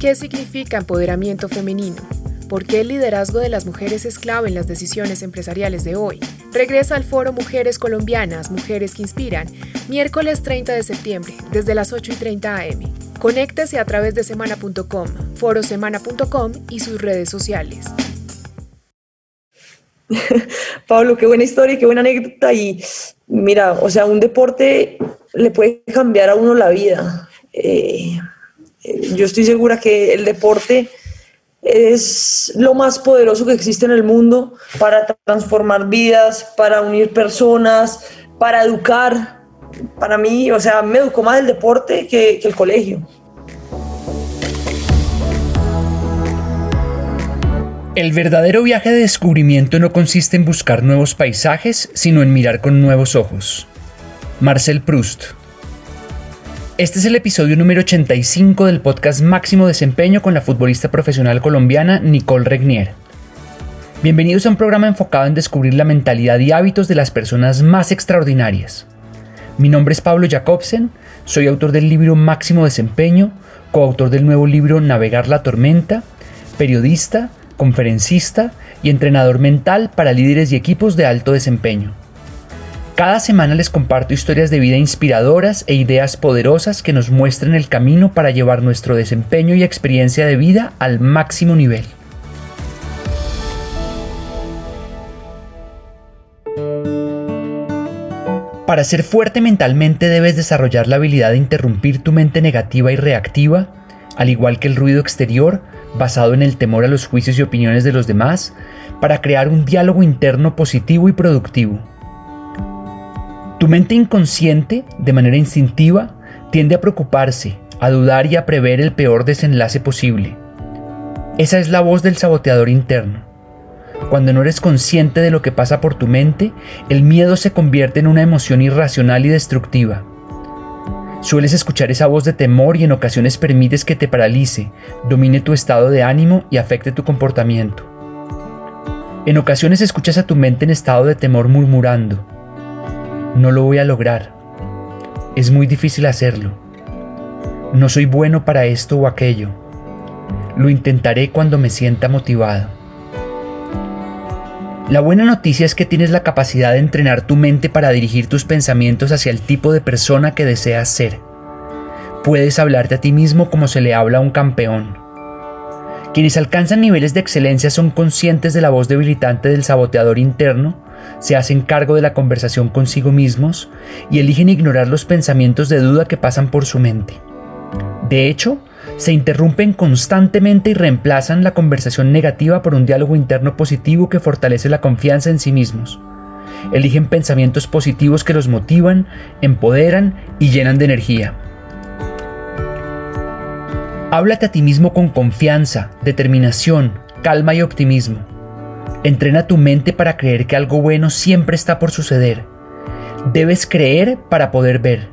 ¿Qué significa empoderamiento femenino? ¿Por qué el liderazgo de las mujeres es clave en las decisiones empresariales de hoy? Regresa al foro Mujeres Colombianas, Mujeres que Inspiran, miércoles 30 de septiembre, desde las 8 y 30 am. Conéctese a través de semana.com, forosemana.com y sus redes sociales. Pablo, qué buena historia, qué buena anécdota. Y mira, o sea, un deporte le puede cambiar a uno la vida. Eh, yo estoy segura que el deporte es lo más poderoso que existe en el mundo para transformar vidas, para unir personas, para educar. Para mí, o sea, me educó más el deporte que, que el colegio. El verdadero viaje de descubrimiento no consiste en buscar nuevos paisajes, sino en mirar con nuevos ojos. Marcel Proust este es el episodio número 85 del podcast Máximo Desempeño con la futbolista profesional colombiana Nicole Regnier. Bienvenidos a un programa enfocado en descubrir la mentalidad y hábitos de las personas más extraordinarias. Mi nombre es Pablo Jacobsen, soy autor del libro Máximo Desempeño, coautor del nuevo libro Navegar la Tormenta, periodista, conferencista y entrenador mental para líderes y equipos de alto desempeño. Cada semana les comparto historias de vida inspiradoras e ideas poderosas que nos muestran el camino para llevar nuestro desempeño y experiencia de vida al máximo nivel. Para ser fuerte mentalmente debes desarrollar la habilidad de interrumpir tu mente negativa y reactiva, al igual que el ruido exterior, basado en el temor a los juicios y opiniones de los demás, para crear un diálogo interno positivo y productivo. Tu mente inconsciente, de manera instintiva, tiende a preocuparse, a dudar y a prever el peor desenlace posible. Esa es la voz del saboteador interno. Cuando no eres consciente de lo que pasa por tu mente, el miedo se convierte en una emoción irracional y destructiva. Sueles escuchar esa voz de temor y en ocasiones permites que te paralice, domine tu estado de ánimo y afecte tu comportamiento. En ocasiones escuchas a tu mente en estado de temor murmurando, no lo voy a lograr. Es muy difícil hacerlo. No soy bueno para esto o aquello. Lo intentaré cuando me sienta motivado. La buena noticia es que tienes la capacidad de entrenar tu mente para dirigir tus pensamientos hacia el tipo de persona que deseas ser. Puedes hablarte a ti mismo como se le habla a un campeón. Quienes alcanzan niveles de excelencia son conscientes de la voz debilitante del saboteador interno se hacen cargo de la conversación consigo mismos y eligen ignorar los pensamientos de duda que pasan por su mente. De hecho, se interrumpen constantemente y reemplazan la conversación negativa por un diálogo interno positivo que fortalece la confianza en sí mismos. Eligen pensamientos positivos que los motivan, empoderan y llenan de energía. Háblate a ti mismo con confianza, determinación, calma y optimismo. Entrena tu mente para creer que algo bueno siempre está por suceder. Debes creer para poder ver.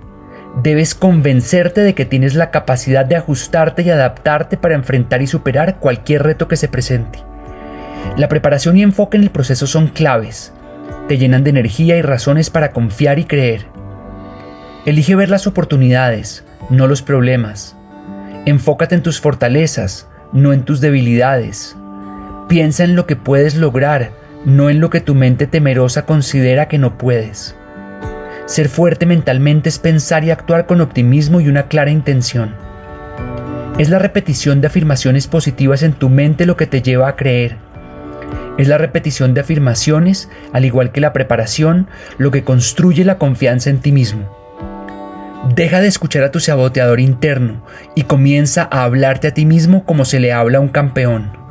Debes convencerte de que tienes la capacidad de ajustarte y adaptarte para enfrentar y superar cualquier reto que se presente. La preparación y enfoque en el proceso son claves. Te llenan de energía y razones para confiar y creer. Elige ver las oportunidades, no los problemas. Enfócate en tus fortalezas, no en tus debilidades. Piensa en lo que puedes lograr, no en lo que tu mente temerosa considera que no puedes. Ser fuerte mentalmente es pensar y actuar con optimismo y una clara intención. Es la repetición de afirmaciones positivas en tu mente lo que te lleva a creer. Es la repetición de afirmaciones, al igual que la preparación, lo que construye la confianza en ti mismo. Deja de escuchar a tu saboteador interno y comienza a hablarte a ti mismo como se le habla a un campeón.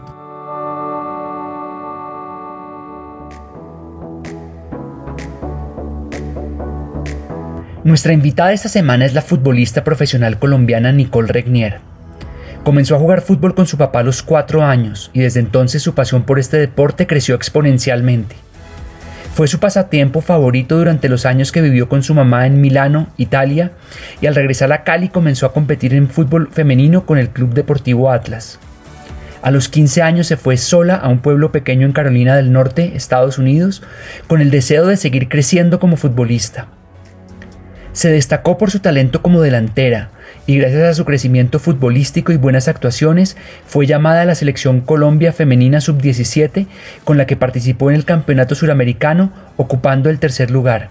Nuestra invitada esta semana es la futbolista profesional colombiana Nicole Regnier. Comenzó a jugar fútbol con su papá a los cuatro años y desde entonces su pasión por este deporte creció exponencialmente. Fue su pasatiempo favorito durante los años que vivió con su mamá en Milano, Italia, y al regresar a Cali comenzó a competir en fútbol femenino con el Club Deportivo Atlas. A los 15 años se fue sola a un pueblo pequeño en Carolina del Norte, Estados Unidos, con el deseo de seguir creciendo como futbolista. Se destacó por su talento como delantera y gracias a su crecimiento futbolístico y buenas actuaciones fue llamada a la selección Colombia Femenina Sub-17 con la que participó en el Campeonato Suramericano ocupando el tercer lugar.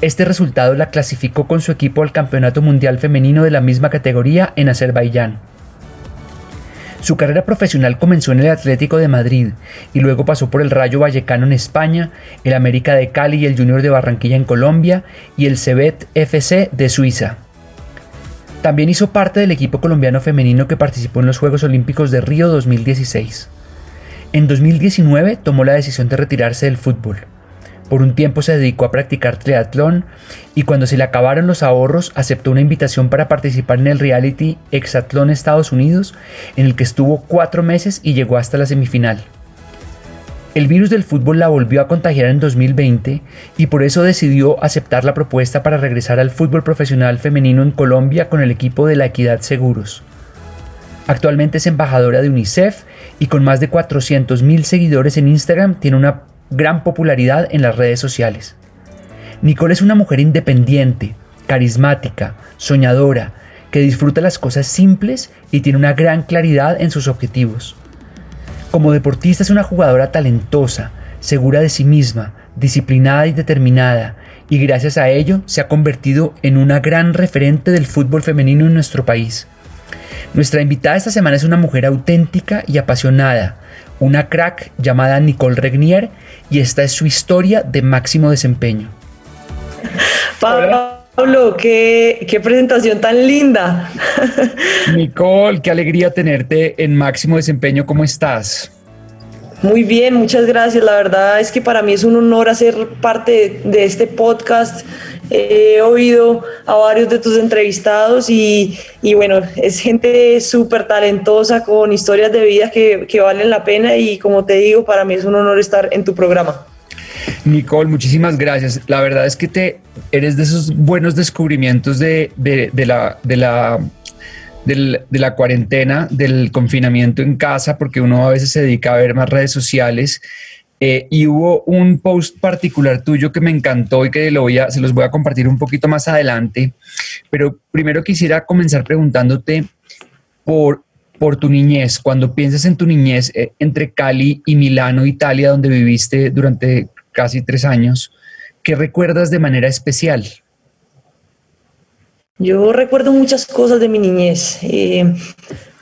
Este resultado la clasificó con su equipo al Campeonato Mundial Femenino de la misma categoría en Azerbaiyán. Su carrera profesional comenzó en el Atlético de Madrid y luego pasó por el Rayo Vallecano en España, el América de Cali y el Junior de Barranquilla en Colombia y el Cebet FC de Suiza. También hizo parte del equipo colombiano femenino que participó en los Juegos Olímpicos de Río 2016. En 2019 tomó la decisión de retirarse del fútbol. Por un tiempo se dedicó a practicar triatlón y cuando se le acabaron los ahorros aceptó una invitación para participar en el reality Exatlón Estados Unidos, en el que estuvo cuatro meses y llegó hasta la semifinal. El virus del fútbol la volvió a contagiar en 2020 y por eso decidió aceptar la propuesta para regresar al fútbol profesional femenino en Colombia con el equipo de la Equidad Seguros. Actualmente es embajadora de UNICEF y con más de 400.000 seguidores en Instagram tiene una gran popularidad en las redes sociales. Nicole es una mujer independiente, carismática, soñadora, que disfruta las cosas simples y tiene una gran claridad en sus objetivos. Como deportista es una jugadora talentosa, segura de sí misma, disciplinada y determinada, y gracias a ello se ha convertido en una gran referente del fútbol femenino en nuestro país. Nuestra invitada esta semana es una mujer auténtica y apasionada, una crack llamada Nicole Regnier y esta es su historia de máximo desempeño. Pablo, qué, qué presentación tan linda. Nicole, qué alegría tenerte en máximo desempeño. ¿Cómo estás? Muy bien, muchas gracias. La verdad es que para mí es un honor hacer parte de este podcast. He oído a varios de tus entrevistados y, bueno, es gente súper talentosa con historias de vida que, que valen la pena y como te digo, para mí es un honor estar en tu programa. Nicole, muchísimas gracias. La verdad es que te eres de esos buenos descubrimientos de, de, de la, de la de la cuarentena, del confinamiento en casa, porque uno a veces se dedica a ver más redes sociales. Eh, y hubo un post particular tuyo que me encantó y que lo voy a, se los voy a compartir un poquito más adelante. Pero primero quisiera comenzar preguntándote por, por tu niñez. Cuando piensas en tu niñez eh, entre Cali y Milano, Italia, donde viviste durante casi tres años, ¿qué recuerdas de manera especial? Yo recuerdo muchas cosas de mi niñez, eh,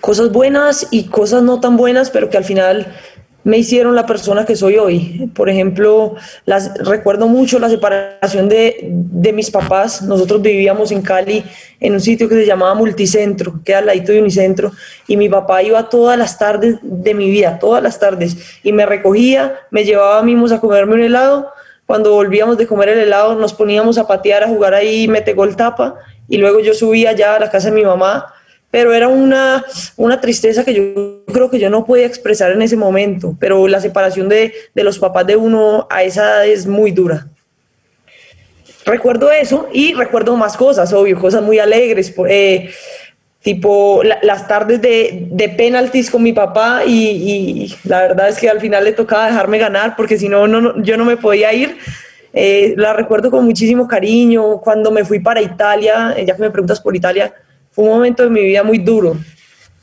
cosas buenas y cosas no tan buenas, pero que al final me hicieron la persona que soy hoy. Por ejemplo, las, recuerdo mucho la separación de, de, mis papás. Nosotros vivíamos en Cali, en un sitio que se llamaba Multicentro, que era al ladito de Unicentro, y mi papá iba todas las tardes de mi vida, todas las tardes, y me recogía, me llevaba a mimos a comerme un helado. Cuando volvíamos de comer el helado, nos poníamos a patear, a jugar ahí, mete gol tapa, y luego yo subía ya a la casa de mi mamá, pero era una, una tristeza que yo creo que yo no podía expresar en ese momento, pero la separación de, de los papás de uno a esa es muy dura. Recuerdo eso y recuerdo más cosas, obvio, cosas muy alegres, eh, tipo las tardes de, de penaltis con mi papá y, y, la verdad es que al final le tocaba dejarme ganar porque si no, no, yo no me podía ir eh, la recuerdo con muchísimo cariño. Cuando me fui para Italia, eh, ya que me preguntas por Italia, fue un momento de mi vida muy duro.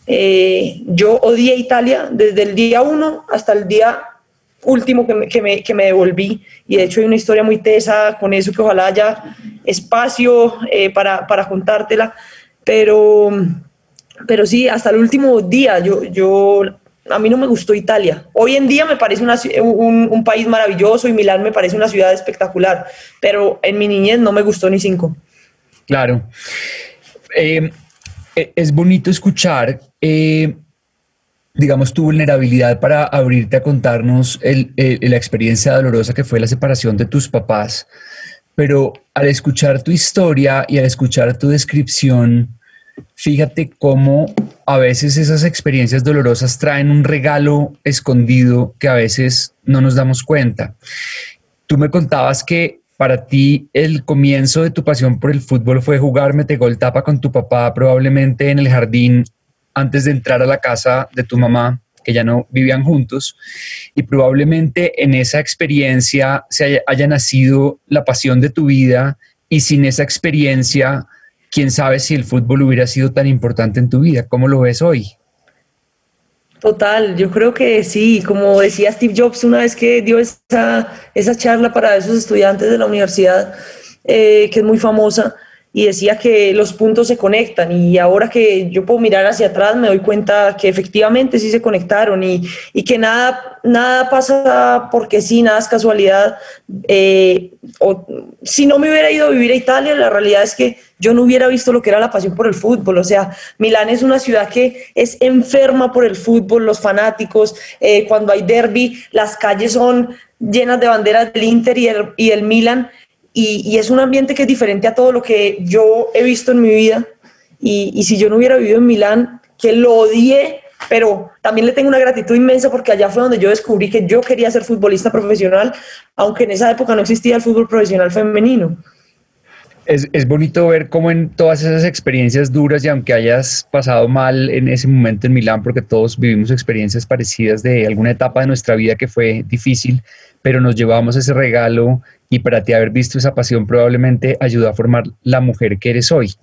Eh, yo odié Italia desde el día uno hasta el día último que me, que, me, que me, devolví. Y de hecho hay una historia muy tesa con eso que ojalá haya espacio para, para contártela. Pero, pero sí, hasta el último día yo, yo a mí no me gustó Italia. Hoy en día me parece un, país maravilloso y Milán me parece una ciudad espectacular, pero en mi niñez no me gustó ni cinco. Claro. Eh, eh, es bonito escuchar, eh, digamos, tu vulnerabilidad para abrirte a contarnos la experiencia dolorosa que fue la separación de tus papás. pero al escuchar tu historia y al escuchar tu descripción, fíjate cómo a veces esas experiencias dolorosas traen un regalo escondido que a veces no nos damos cuenta. Tú me contabas que para ti el comienzo de tu pasión por el fútbol fue jugar mete gol tapa con tu papá probablemente en el jardín antes de entrar a la casa de tu mamá que ya no vivían juntos y probablemente en esa experiencia se haya, nacido la pasión de tu vida y sin esa experiencia, quién sabe si el fútbol hubiera sido tan importante en tu vida. ¿Cómo lo ves hoy? Total, yo creo que sí, como decía Steve Jobs una vez que dio esa, esa charla para esos estudiantes de la universidad, eh, que es muy famosa, y decía que los puntos se conectan y ahora que yo puedo mirar hacia atrás me doy cuenta que efectivamente sí se conectaron y, y que nada, nada pasa porque sí, nada es casualidad. Eh, o, si no me hubiera ido a vivir a Italia, la realidad es que yo no hubiera visto lo que era la pasión por el fútbol. O sea, Milán es una ciudad que es enferma por el fútbol, los fanáticos, eh, cuando hay derby, las calles son llenas de banderas del Inter y el, y el Milan y, es un ambiente que es diferente a todo lo que yo he visto en mi vida. Y, si yo no hubiera vivido en Milán, que lo odié, pero también le tengo una gratitud inmensa porque allá fue donde yo descubrí que yo quería ser futbolista profesional, aunque en esa época no existía el fútbol profesional femenino. Es, bonito ver cómo en todas esas experiencias duras y aunque hayas pasado mal en ese momento en Milán, porque todos vivimos experiencias parecidas de alguna etapa de nuestra vida que fue difícil, pero nos llevamos ese regalo y para ti haber visto esa pasión probablemente ayudó a formar la mujer que eres hoy.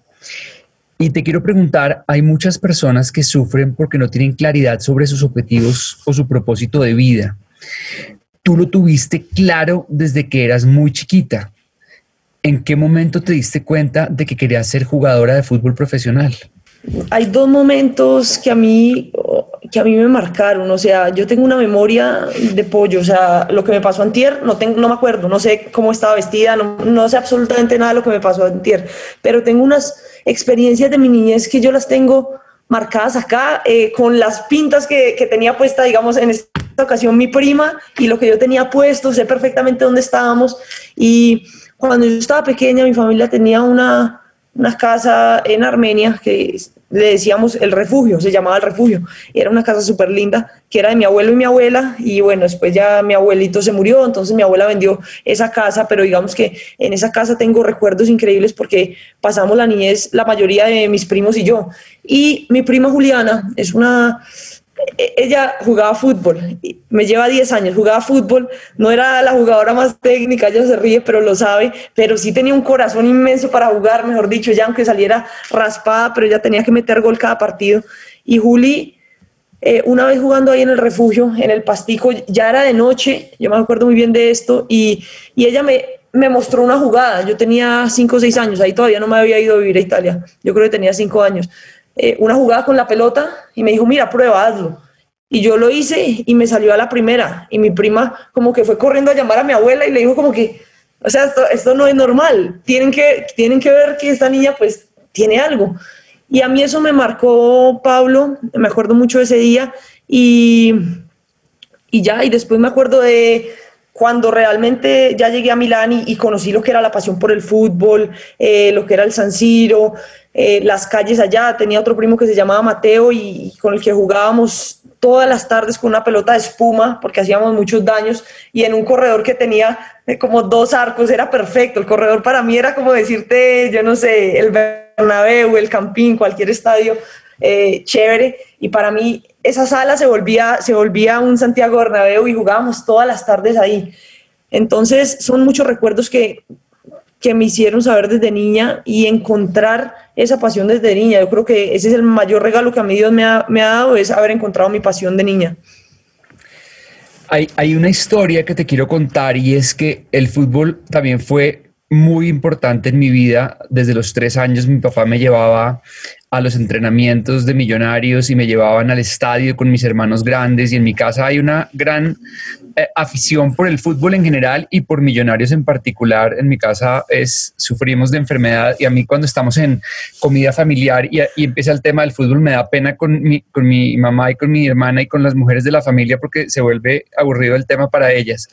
Y te quiero preguntar, hay muchas personas que sufren porque no tienen claridad sobre sus objetivos o su propósito de vida. Tú lo tuviste claro desde que eras muy chiquita. ¿En qué momento te diste cuenta de que querías ser jugadora de fútbol profesional? Hay dos momentos que a mí que a mí me marcaron, o sea, yo tengo una memoria de pollo, o sea, lo que me pasó antier, no, tengo, no me acuerdo, no sé cómo estaba vestida, no, no sé absolutamente nada de lo que me pasó antier, pero tengo unas experiencias de mi niñez que yo las tengo marcadas acá, eh, con las pintas que, que, tenía puesta, digamos, en esta ocasión mi prima y lo que yo tenía puesto, sé perfectamente dónde estábamos. Y cuando yo estaba pequeña, mi familia tenía una, una casa en Armenia que le decíamos el refugio, se llamaba el refugio. Era una casa súper linda que era de mi abuelo y mi abuela y bueno, después ya mi abuelito se murió, entonces mi abuela vendió esa casa, pero digamos que en esa casa tengo recuerdos increíbles porque pasamos la niñez la mayoría de mis primos y yo. Y mi prima Juliana es una ella jugaba fútbol, me lleva 10 años, jugaba fútbol, no era la jugadora más técnica, ella se ríe, pero lo sabe, pero sí tenía un corazón inmenso para jugar, mejor dicho, ya aunque saliera raspada, pero ya tenía que meter gol cada partido. Y Juli, eh, una vez jugando ahí en el refugio, en el pastico, ya era de noche, yo me acuerdo muy bien de esto, y, y ella me, me mostró una jugada, yo tenía 5 o 6 años, ahí todavía no me había ido a vivir a Italia, yo creo que tenía 5 años eh, una jugada con la pelota y me dijo, mira, prueba, hazlo. Y yo lo hice y me salió a la primera. Y mi prima como que fue corriendo a llamar a mi abuela y le dijo como que, o sea, esto, esto no es normal. Tienen que, tienen que ver que esta niña pues tiene algo. Y a mí eso me marcó Pablo, me acuerdo mucho de ese día. Y, y ya, y después me acuerdo de cuando realmente ya llegué a Milán y, conocí lo que era la pasión por el fútbol, eh, lo que era el San Siro, eh, las calles allá. Tenía otro primo que se llamaba Mateo y, con el que jugábamos todas las tardes con una pelota de espuma porque hacíamos muchos daños y en un corredor que tenía eh, como dos arcos era perfecto. El corredor para mí era como decirte, yo no sé, el Bernabéu, el Campín, cualquier estadio eh, chévere. Y para mí esa sala se volvía, se volvía un Santiago Bernabéu y jugábamos todas las tardes ahí. Entonces son muchos recuerdos que, que me hicieron saber desde niña y encontrar esa pasión desde niña. Yo creo que ese es el mayor regalo que a mí Dios me ha, dado, es haber encontrado mi pasión de niña. Hay, hay una historia que te quiero contar y es que el fútbol también fue muy importante en mi vida. Desde los tres años mi papá me llevaba a los entrenamientos de millonarios y me llevaban al estadio con mis hermanos grandes y en mi casa hay una gran eh, afición por el fútbol en general y por millonarios en particular. En mi casa es sufrimos de enfermedad y a mí cuando estamos en comida familiar y, y empieza el tema del fútbol me da pena con mi, con mi mamá y con mi hermana y con las mujeres de la familia porque se vuelve aburrido el tema para ellas.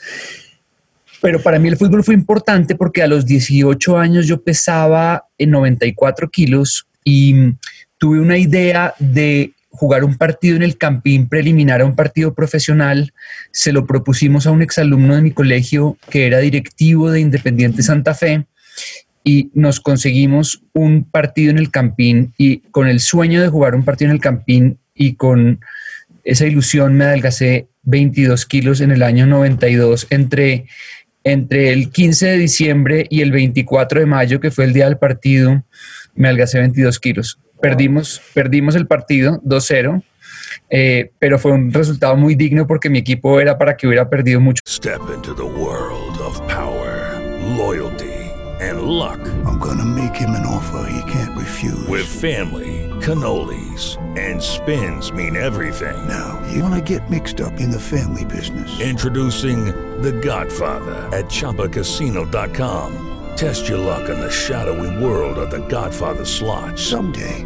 Pero para mí el fútbol fue importante porque a los 18 años yo pesaba en 94 kilos y tuve una idea de jugar un partido en el Campín preliminar a un partido profesional. Se lo propusimos a un exalumno de mi colegio que era directivo de Independiente Santa Fe y nos conseguimos un partido en el Campín y con el sueño de jugar un partido en el Campín y con esa ilusión me adelgacé 22 kilos en el año 92 entre, entre el 15 de diciembre y el 24 de mayo, que fue el día del partido, me adelgacé 22 kilos. Perdimos, perdimos el partido 2-0. Eh, pero fue un resultado muy digno porque mi equipo era para que hubiera perdido mucho. Step into the world of power, loyalty and luck. I'm gonna make him an offer he can't refuse. With family, cannolis and spins mean everything. Now, you wanna get mixed up in the family business. Introducing The Godfather at chapacasino.com. Test your luck in the shadowy world of the Godfather slot. Someday,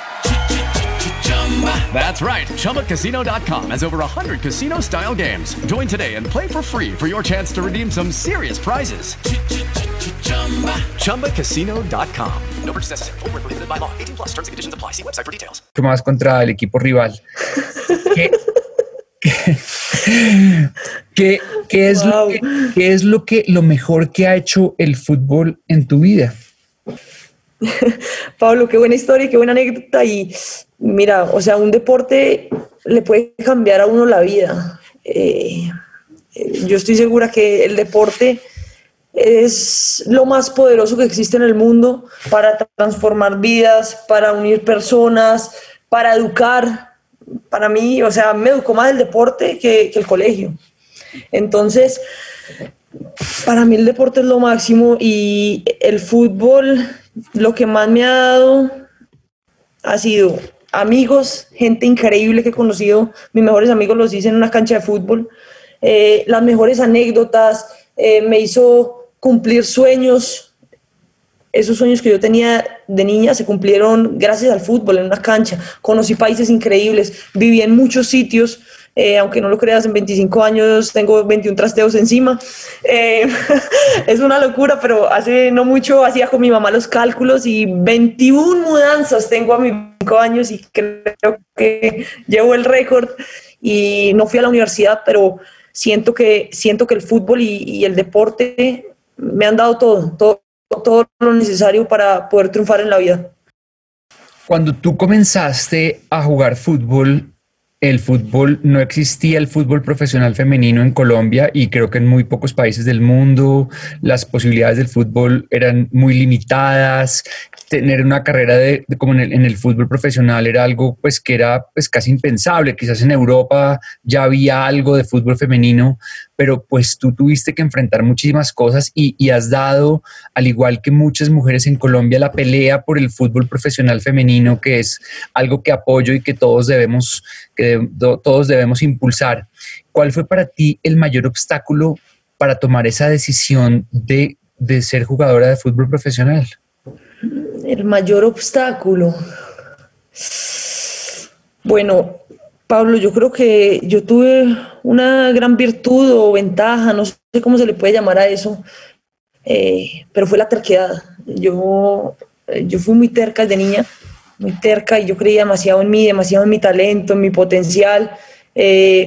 That's right. ChumbaCasino.com has over 100 casino style games. Join today and play for free for your chance to redeem some serious prizes. ChumbaCasino.com. No purchase necessary. Full prohibited by law. 18 plus terms and conditions apply. See website for details. Más contra el equipo rival. ¿Qué, qué, qué, es wow. lo que, ¿Qué es lo que lo mejor que ha hecho el fútbol en tu vida? Pablo, qué buena historia, qué buena anécdota y mira, o sea, un deporte le puede cambiar a uno la vida. Eh, yo estoy segura que el deporte es lo más poderoso que existe en el mundo para transformar vidas, para unir personas, para educar. Para mí, o sea, me educó más el deporte que, que el colegio. Entonces, para mí el deporte es lo máximo y el fútbol lo que más me ha dado ha sido amigos, gente increíble que he conocido, mis mejores amigos los hice en una cancha de fútbol, eh, las mejores anécdotas, eh, me hizo cumplir sueños, esos sueños que yo tenía de niña se cumplieron gracias al fútbol en una cancha, conocí países increíbles, viví en muchos sitios, eh, aunque no lo creas, en 25 años tengo 21 trasteos encima. Es una locura, pero hace no mucho hacía con mi mamá los cálculos y 21 mudanzas tengo a mis 5 años y creo que llevo el récord. Y no fui a la universidad, pero siento que, siento que el fútbol y, y el deporte me han dado todo, todo, todo lo necesario para poder triunfar en la vida. Cuando tú comenzaste a jugar fútbol, el fútbol, no existía el fútbol profesional femenino en Colombia y creo que en muy pocos países del mundo las posibilidades del fútbol eran muy limitadas. Tener una carrera de, como en el, en el, fútbol profesional era algo pues que era pues casi impensable. Quizás en Europa ya había algo de fútbol femenino, pero pues tú tuviste que enfrentar muchísimas cosas y, has dado, al igual que muchas mujeres en Colombia, la pelea por el fútbol profesional femenino, que es algo que apoyo y que todos debemos, que todos debemos impulsar. ¿Cuál fue para ti el mayor obstáculo para tomar esa decisión de, de ser jugadora de fútbol profesional? El mayor obstáculo. Bueno, Pablo, yo creo que yo tuve una gran virtud o ventaja, no sé cómo se le puede llamar a eso, eh, pero fue la terquedad. Yo, yo fui muy terca de niña, muy terca y yo creía demasiado en mí, demasiado en mi talento, en mi potencial, eh,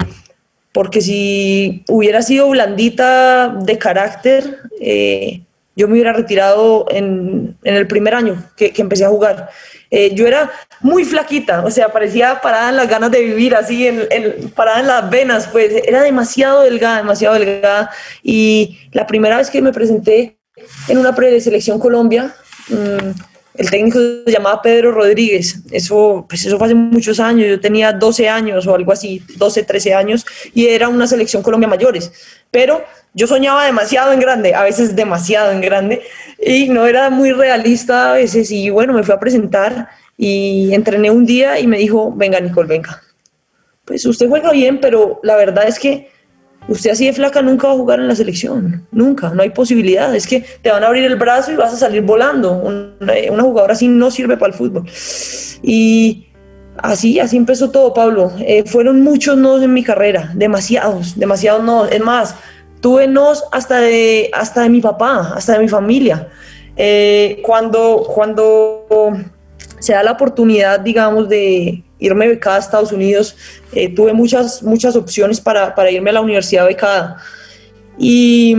porque si hubiera sido blandita de carácter, eh, yo me hubiera retirado en, en el primer año que, que empecé a jugar. Eh, yo era muy flaquita, o sea, parecía parada en las ganas de vivir, así, en, en, parada en las venas, pues era demasiado delgada, demasiado delgada. Y la primera vez que me presenté en una preselección Colombia, mmm, El técnico se llamaba Pedro Rodríguez. Eso, pues eso fue hace muchos años. Yo tenía 12 años o algo así, 12, 13 años, y era una selección Colombia mayores. Pero yo soñaba demasiado en grande, a veces demasiado en grande, y no era muy realista a veces. Y bueno, me fui a presentar y entrené un día y me dijo, venga Nicole, venga. Pues usted juega bien, pero la verdad es que usted así de flaca nunca va a jugar en la selección, nunca, no hay posibilidad, es que te van a abrir el brazo y vas a salir volando, una, jugadora así no sirve para el fútbol. Y así, así empezó todo, Pablo. Eh, fueron muchos nodos en mi carrera, demasiados, demasiados nodos. Es más, tuve nos hasta de, hasta de mi papá, hasta de mi familia. Eh, cuando, cuando se da la oportunidad, digamos, de irme becada a Estados Unidos, eh, tuve muchas, muchas opciones para, para, irme a la universidad becada. Y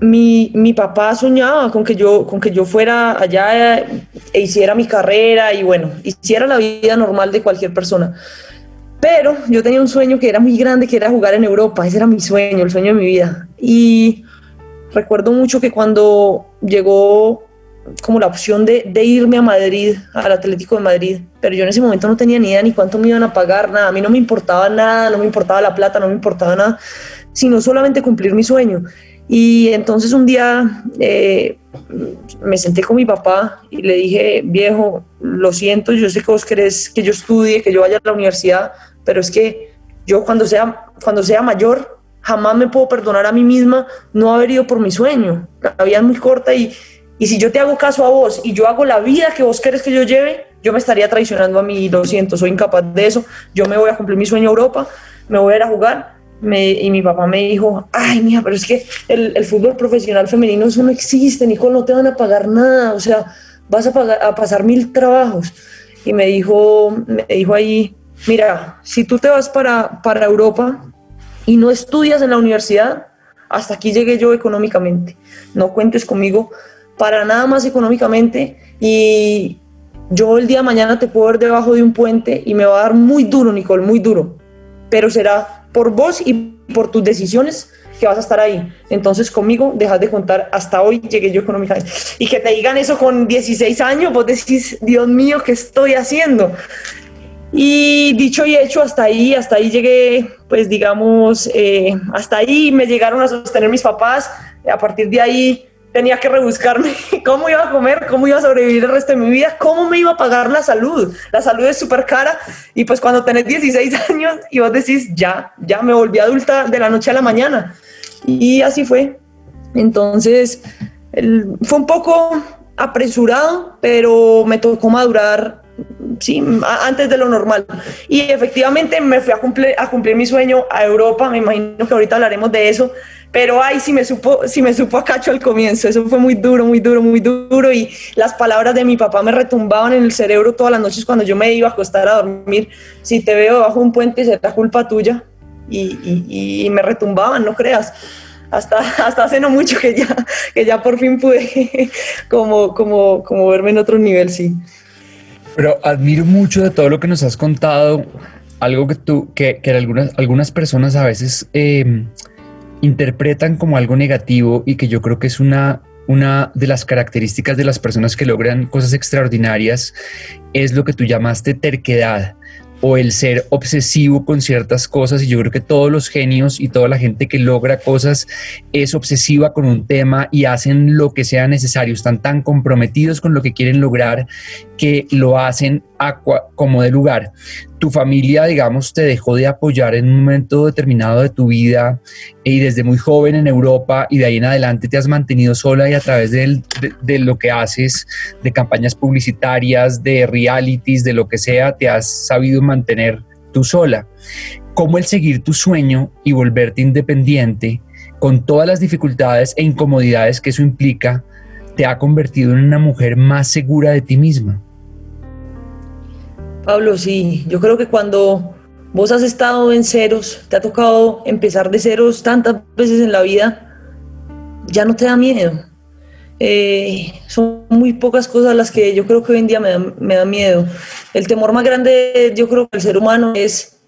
mi, mi, papá soñaba con que, yo, con que yo fuera allá e hiciera mi carrera y bueno, hiciera la vida normal de cualquier persona. Pero yo tenía un sueño que era muy grande, que era jugar en Europa. Ese era mi sueño, el sueño de mi vida. Y recuerdo mucho que cuando llegó como la opción de, de, irme a Madrid, al Atlético de Madrid, pero yo en ese momento no tenía ni idea ni cuánto me iban a pagar, nada, a mí no me importaba nada, no me importaba la plata, no me importaba nada, sino solamente cumplir mi sueño. Y entonces un día eh, me senté con mi papá y le dije, viejo, lo siento, yo sé que vos querés que yo estudie, que yo vaya a la universidad, pero es que yo cuando sea, cuando sea mayor jamás me puedo perdonar a mí misma no haber ido por mi sueño. La vida es muy corta y, y si yo te hago caso a vos y yo hago la vida que vos querés que yo lleve, yo me estaría traicionando a mí, lo siento, soy incapaz de eso, yo me voy a cumplir mi sueño a Europa, me voy a ir a jugar. y mi papá me dijo, ay, mija, pero es que el, el, fútbol profesional femenino, eso no existe, Nicole, no te van a pagar nada, o sea, vas a, pagar, a pasar mil trabajos. Y me dijo, me dijo ahí, mira, si tú te vas para, para Europa y no estudias en la universidad, hasta aquí llegué yo económicamente, no cuentes conmigo para nada más económicamente y yo el día de mañana te puedo ver debajo de un puente y me va a dar muy duro, Nicole, muy duro, pero será por vos y por tus decisiones que vas a estar ahí. Entonces conmigo dejas de contar, hasta hoy llegué yo económicamente. Y que te digan eso con 16 años, vos decís, Dios mío, ¿qué estoy haciendo? Y dicho y hecho, hasta ahí, hasta ahí llegué, pues digamos, eh, hasta ahí me llegaron a sostener mis papás. A partir de ahí tenía que rebuscarme cómo iba a comer, cómo iba a sobrevivir el resto de mi vida, cómo me iba a pagar la salud. La salud es súper cara y pues cuando tenés 16 años y vos decís, ya, ya me volví adulta de la noche a la mañana. Y así fue. Entonces, fue un poco apresurado, pero me tocó madurar sí, antes de lo normal. Y efectivamente me fui a cumplir, a cumplir mi sueño a Europa, me imagino que ahorita hablaremos de eso, pero ay, si me supo, si me supo a cacho al comienzo, eso fue muy duro, muy duro, muy duro y las palabras de mi papá me retumbaban en el cerebro todas las noches cuando yo me iba a acostar a dormir, si te veo bajo un puente será culpa tuya y, y, me retumbaban, no creas. Hasta, hasta hace no mucho que ya, que ya por fin pude como, como, como verme en otro nivel, sí. Pero admiro mucho de todo lo que nos has contado, algo que tú, que, que algunas, algunas personas a veces eh, interpretan como algo negativo y que yo creo que es una, una de las características de las personas que logran cosas extraordinarias, es lo que tú llamaste terquedad o el ser obsesivo con ciertas cosas y yo creo que todos los genios y toda la gente que logra cosas es obsesiva con un tema y hacen lo que sea necesario, están tan comprometidos con lo que quieren lograr que lo hacen como de lugar. Tu familia, digamos, te dejó de apoyar en un momento determinado de tu vida y desde muy joven en Europa y de ahí en adelante te has mantenido sola y a través de, de lo que haces, de campañas publicitarias, de realities, de lo que sea, te has sabido mantener tú sola. ¿Cómo el seguir tu sueño y volverte independiente con todas las dificultades e incomodidades que eso implica, te ha convertido en una mujer más segura de ti misma? Pablo, sí, yo creo que cuando vos has estado en ceros, te ha tocado empezar de ceros tantas veces en la vida, ya no te da miedo. Eh, son muy pocas cosas las que yo creo que hoy en día me da, me da miedo. El temor más grande, yo creo que el ser humano es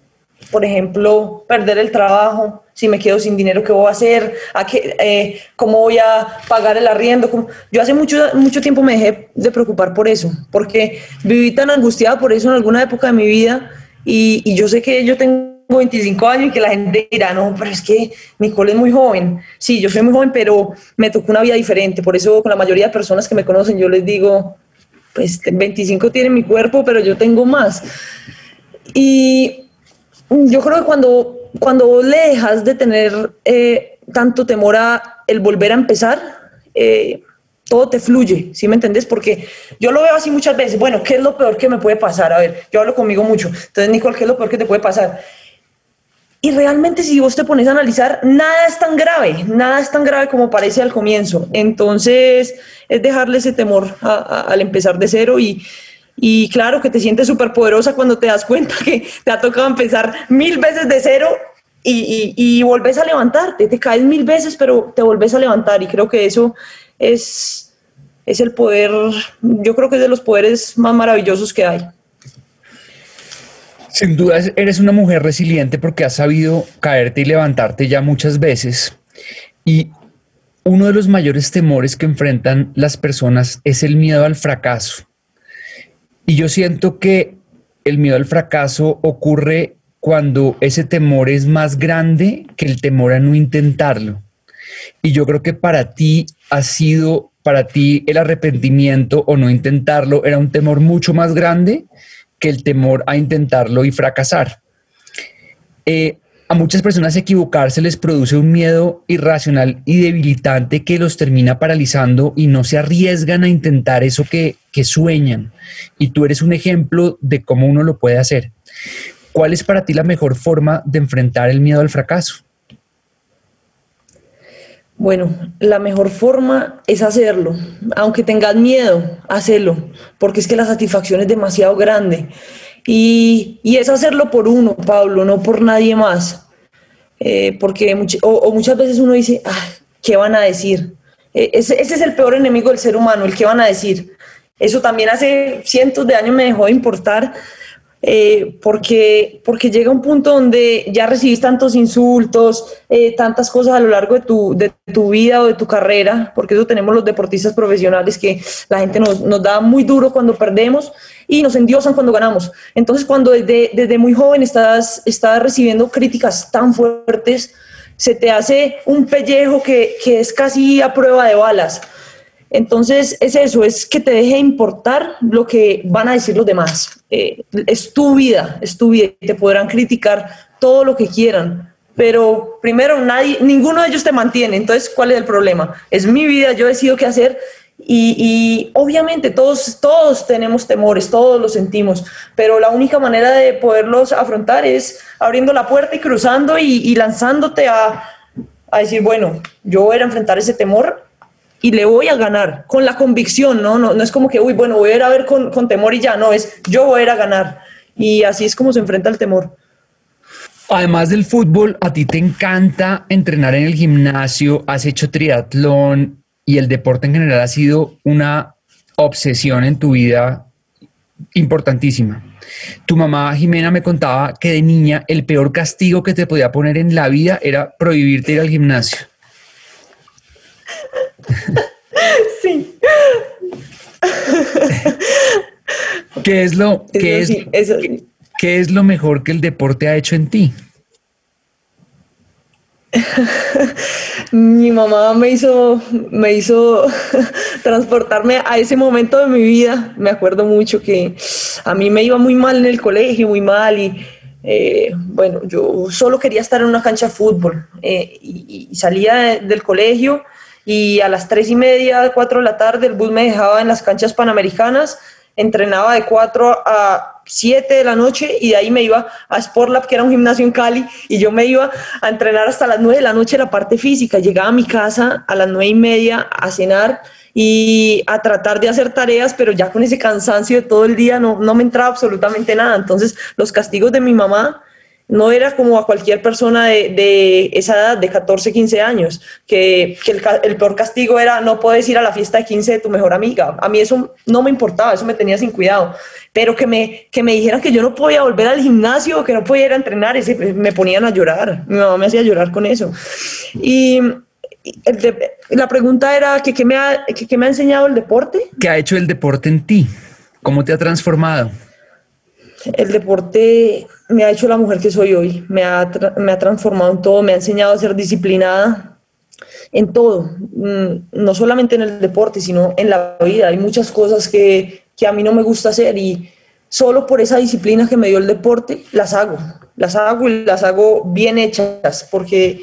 por ejemplo, perder el trabajo, si me quedo sin dinero, ¿qué voy a hacer? ¿A qué, eh, ¿Cómo voy a pagar el arriendo? Yo hace mucho, mucho tiempo me dejé de preocupar por eso, porque viví tan angustiada por eso en alguna época de mi vida y, y yo sé que yo tengo 25 años y que la gente dirá, no, pero es que Nicole es muy joven. Sí, yo soy muy joven, pero me tocó una vida diferente. Por eso con la mayoría de personas que me conocen yo les digo, pues 25 tiene mi cuerpo, pero yo tengo más. Y yo creo que cuando, cuando vos le dejas de tener eh, tanto temor a el volver a empezar, eh, todo te fluye, ¿sí me entendés? Porque yo lo veo así muchas veces, bueno, ¿qué es lo peor que me puede pasar? A ver, yo hablo conmigo mucho, entonces Nicole, ¿qué es lo peor que te puede pasar? Y realmente si vos te pones a analizar, nada es tan grave, nada es tan grave como parece al comienzo. Entonces es dejarle ese temor al empezar de cero y, y claro que te sientes súper poderosa cuando te das cuenta que te ha tocado empezar mil veces de cero y, y, volvés a levantarte. Te caes mil veces, pero te volvés a levantar. Y creo que eso es, es el poder, yo creo que es de los poderes más maravillosos que hay. Sin duda eres una mujer resiliente porque has sabido caerte y levantarte ya muchas veces. Y uno de los mayores temores que enfrentan las personas es el miedo al fracaso. Y yo siento que el miedo al fracaso ocurre cuando ese temor es más grande que el temor a no intentarlo. Y yo creo que para ti ha sido, para ti el arrepentimiento o no intentarlo era un temor mucho más grande que el temor a intentarlo y fracasar. Eh, a muchas personas equivocarse les produce un miedo irracional y debilitante que los termina paralizando y no se arriesgan a intentar eso que, que sueñan. Y tú eres un ejemplo de cómo uno lo puede hacer. ¿Cuál es para ti la mejor forma de enfrentar el miedo al fracaso? Bueno, la mejor forma es hacerlo, aunque tengas miedo, hacerlo, porque es que la satisfacción es demasiado grande. Y, es hacerlo por uno, Pablo, no por nadie más. Eh, porque o, muchas veces uno dice, ah, ¿qué van a decir? E, ese, ese, es el peor enemigo del ser humano, el qué van a decir. Eso también hace cientos de años me dejó de importar eh, porque, porque llega un punto donde ya recibís tantos insultos, eh, tantas cosas a lo largo de tu, de tu vida o de tu carrera, porque eso tenemos los deportistas profesionales que la gente nos, nos da muy duro cuando perdemos y nos endiosan cuando ganamos. Entonces, cuando desde, desde muy joven estás, estás recibiendo críticas tan fuertes, se te hace un pellejo que, que es casi a prueba de balas. Entonces, es eso, es que te deje importar lo que van a decir los demás. Eh, es tu vida, es tu vida y te podrán criticar todo lo que quieran. Pero primero, nadie, ninguno de ellos te mantiene. Entonces, ¿cuál es el problema? Es mi vida, yo decido qué hacer. Y, obviamente todos, todos tenemos temores, todos los sentimos, pero la única manera de poderlos afrontar es abriendo la puerta y cruzando y, lanzándote a, a decir, bueno, yo voy a enfrentar ese temor y le voy a ganar con la convicción, ¿no? No, no es como que, uy, bueno, voy a ir a ver con, con temor y ya, no, es yo voy a ir a ganar. Y así es como se enfrenta el temor. Además del fútbol, a ti te encanta entrenar en el gimnasio, has hecho triatlón y el deporte en general ha sido una obsesión en tu vida importantísima. Tu mamá Jimena me contaba que de niña el peor castigo que te podía poner en la vida era prohibirte ir al gimnasio. sí. ¿Qué es lo, qué es, ¿qué es lo mejor que el deporte ha hecho en ti? mi mamá me hizo, me hizo transportarme a ese momento de mi vida. Me acuerdo mucho que a mí me iba muy mal en el colegio, muy mal y eh, bueno, yo solo quería estar en una cancha de fútbol eh, y, salía del colegio y a las tres y media, cuatro de la tarde, el bus me dejaba en las canchas panamericanas, entrenaba de cuatro a siete de la noche y de ahí me iba a Sportlab, que era un gimnasio en Cali, y yo me iba a entrenar hasta las nueve de la noche la parte física. Llegaba a mi casa a las nueve y media a cenar y a tratar de hacer tareas, pero ya con ese cansancio de todo el día no, no me entraba absolutamente nada. Entonces, los castigos de mi mamá no era como a cualquier persona de, esa edad, de 14, 15 años, que, el, peor castigo era no puedes ir a la fiesta de 15 de tu mejor amiga. A mí eso no me importaba, eso me tenía sin cuidado. Pero que me, que me dijeran que yo no podía volver al gimnasio, que no podía entrenar, ese, me ponían a llorar. Mi mamá me hacía llorar con eso. Y la pregunta era que qué me, ha, que, me ha enseñado el deporte. ¿Qué ha hecho el deporte en ti? ¿Cómo te ha transformado? El deporte me ha hecho la mujer que soy hoy, me ha, me ha transformado en todo, me ha enseñado a ser disciplinada en todo, mm, no solamente en el deporte, sino en la vida. Hay muchas cosas que, que a mí no me gusta hacer y solo por esa disciplina que me dio el deporte, las hago, las hago y las hago bien hechas, porque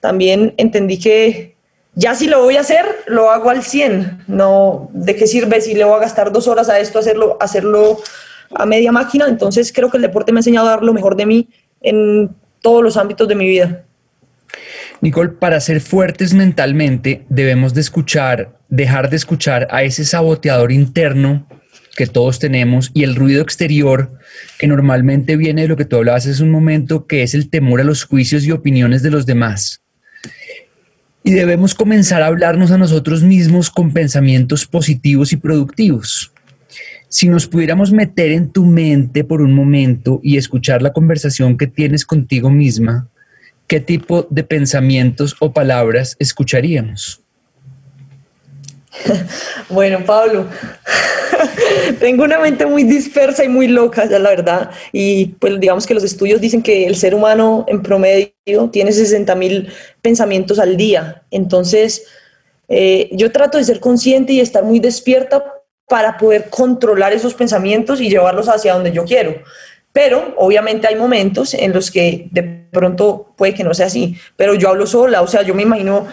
también entendí que ya si lo voy a hacer, lo hago al 100. No, ¿de qué sirve si le voy a gastar dos horas a esto, hacerlo, hacerlo a media máquina? Entonces creo que el deporte me ha enseñado a dar lo mejor de mí en todos los ámbitos de mi vida. Nicole, para ser fuertes mentalmente debemos de escuchar, dejar de escuchar a ese saboteador interno que todos tenemos y el ruido exterior que normalmente viene de lo que tú hablabas hace un momento, que es el temor a los juicios y opiniones de los demás. Y debemos comenzar a hablarnos a nosotros mismos con pensamientos positivos y productivos. Si nos pudiéramos meter en tu mente por un momento y escuchar la conversación que tienes contigo misma, ¿qué tipo de pensamientos o palabras escucharíamos? Bueno, Pablo, tengo una mente muy dispersa y muy loca, ya la verdad. Y pues digamos que los estudios dicen que el ser humano en promedio tiene 60 mil pensamientos al día. Entonces, eh, yo trato de ser consciente y estar muy despierta para poder controlar esos pensamientos y llevarlos hacia donde yo quiero. Pero obviamente hay momentos en los que de pronto puede que no sea así, pero yo hablo sola, o sea, yo me imagino,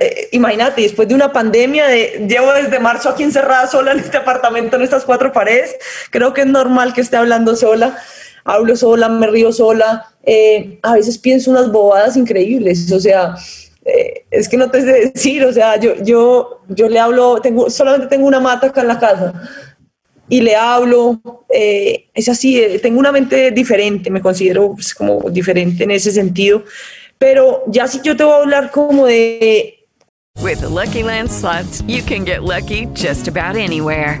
eh, imagínate, después de una pandemia, de, llevo desde marzo aquí encerrada sola en este apartamento, en estas cuatro paredes, creo que es normal que esté hablando sola, hablo sola, me río sola, eh, a veces pienso unas bobadas increíbles, o sea, eh, es que no te sé decir, o sea, yo, yo, yo le hablo, tengo, solamente tengo una mata acá en la casa, y le hablo. Eh, es así, eh, tengo una mente diferente, me considero pues, como diferente en ese sentido. Pero ya si yo te voy a hablar como de... With Lucky Land slots, you can get lucky just about anywhere.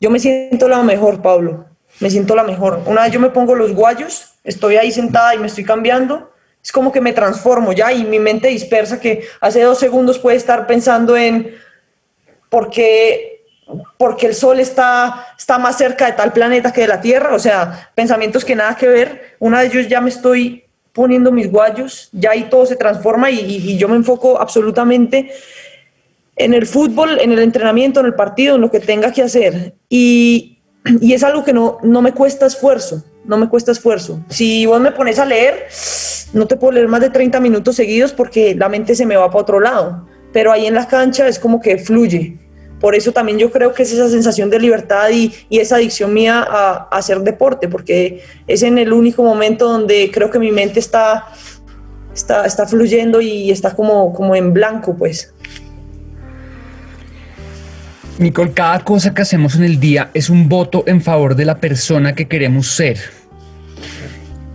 yo me siento la mejor, Pablo. Me siento la mejor. Una vez yo me pongo los guayos, estoy ahí sentada y me estoy cambiando es como que me transformo ya y mi mente dispersa que hace dos segundos puede estar pensando en por qué, porque el Sol está, está más cerca de tal planeta que de la Tierra, o sea, pensamientos que nada que ver. Una de ellos ya me estoy poniendo mis guayos, ya ahí todo se transforma y yo me enfoco absolutamente en el fútbol, en el entrenamiento, en el partido, en lo que tenga que hacer. Y, y es algo que no, no me cuesta esfuerzo no me cuesta esfuerzo. Si vos me pones a leer, no te puedo leer más de 30 minutos seguidos porque la mente se me va para otro lado, pero ahí en la cancha es como que fluye. Por eso también yo creo que es esa sensación de libertad y, esa adicción mía a, hacer deporte, porque es en el único momento donde creo que mi mente está, está, está fluyendo y está como, como en blanco, pues. Nicole, cada cosa que hacemos en el día es un voto en favor de la persona que queremos ser.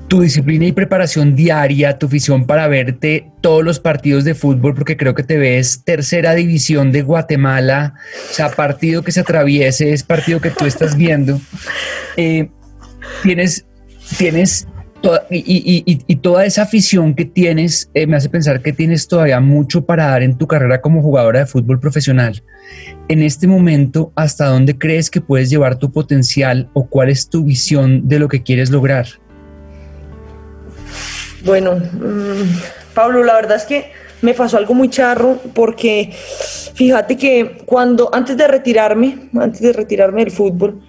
Tu disciplina y preparación diaria, tu afición para verte todos los partidos de fútbol, porque creo que te ves tercera división de Guatemala, o sea, partido que se atraviese, es partido que tú estás viendo. Eh, tienes, tienes y, toda esa afición que tienes eh, me hace pensar que tienes todavía mucho para dar en tu carrera como jugadora de fútbol profesional. En este momento, ¿hasta dónde crees que puedes llevar tu potencial o cuál es tu visión de lo que quieres lograr? Bueno, mm, Pablo, la verdad es que me pasó algo muy charro porque fíjate que cuando antes de retirarme, antes de retirarme del fútbol,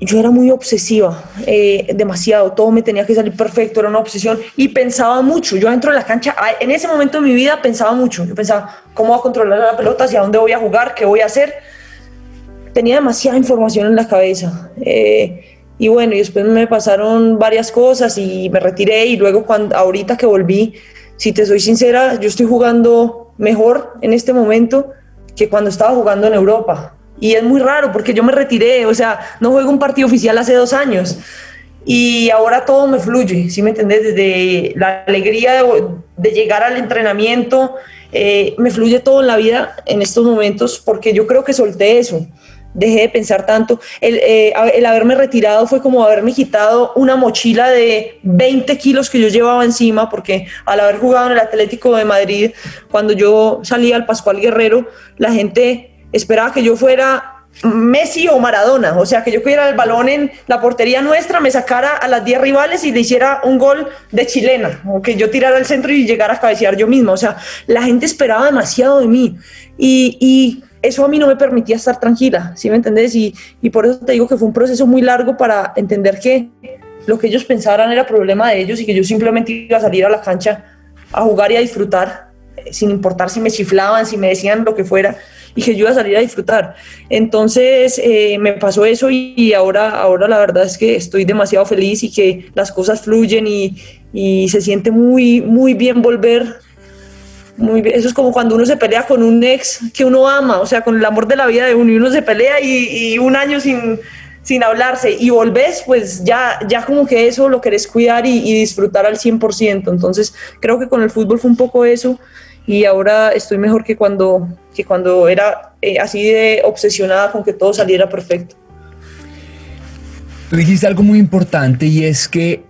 yo era muy obsesiva, eh, demasiado, todo me tenía que salir perfecto, era una obsesión y pensaba mucho. Yo dentro de la cancha, en ese momento de mi vida pensaba mucho. Yo pensaba, ¿cómo voy a controlar la pelota? ¿Hacia dónde voy a jugar? ¿Qué voy a hacer? Tenía demasiada información en la cabeza. Eh, y bueno, y después me pasaron varias cosas y me retiré y luego cuando, ahorita que volví, si te soy sincera, yo estoy jugando mejor en este momento que cuando estaba jugando en Europa. Y es muy raro porque yo me retiré, o sea, no juego un partido oficial hace dos años. Y ahora todo me fluye, ¿sí me entendés? Desde la alegría de, llegar al entrenamiento, eh, me fluye todo en la vida en estos momentos porque yo creo que solté eso dejé de pensar tanto. El, eh, el, haberme retirado fue como haberme quitado una mochila de 20 kilos que yo llevaba encima, porque al haber jugado en el Atlético de Madrid, cuando yo salía al Pascual Guerrero, la gente esperaba que yo fuera Messi o Maradona, o sea, que yo cogiera el balón en la portería nuestra, me sacara a las 10 rivales y le hiciera un gol de chilena, o que yo tirara al centro y llegara a cabecear yo misma, o sea, la gente esperaba demasiado de mí y, eso a mí no me permitía estar tranquila, ¿sí me entendés? Y, y por eso te digo que fue un proceso muy largo para entender que lo que ellos pensaran era problema de ellos y que yo simplemente iba a salir a la cancha a jugar y a disfrutar, eh, sin importar si me chiflaban, si me decían lo que fuera que yo iba a salir a disfrutar. Entonces eh, me pasó eso y, ahora, ahora la verdad es que estoy demasiado feliz y que las cosas fluyen y, y se siente muy, muy bien volver. Muy bien. Eso es como cuando uno se pelea con un ex que uno ama, o sea, con el amor de la vida de uno y uno se pelea y, un año sin, sin hablarse y volvés, pues ya, ya como que eso lo querés cuidar y, disfrutar al 100%. Entonces creo que con el fútbol fue un poco eso y ahora estoy mejor que cuando, que cuando era eh, así de obsesionada con que todo saliera perfecto. Tú dijiste algo muy importante y es que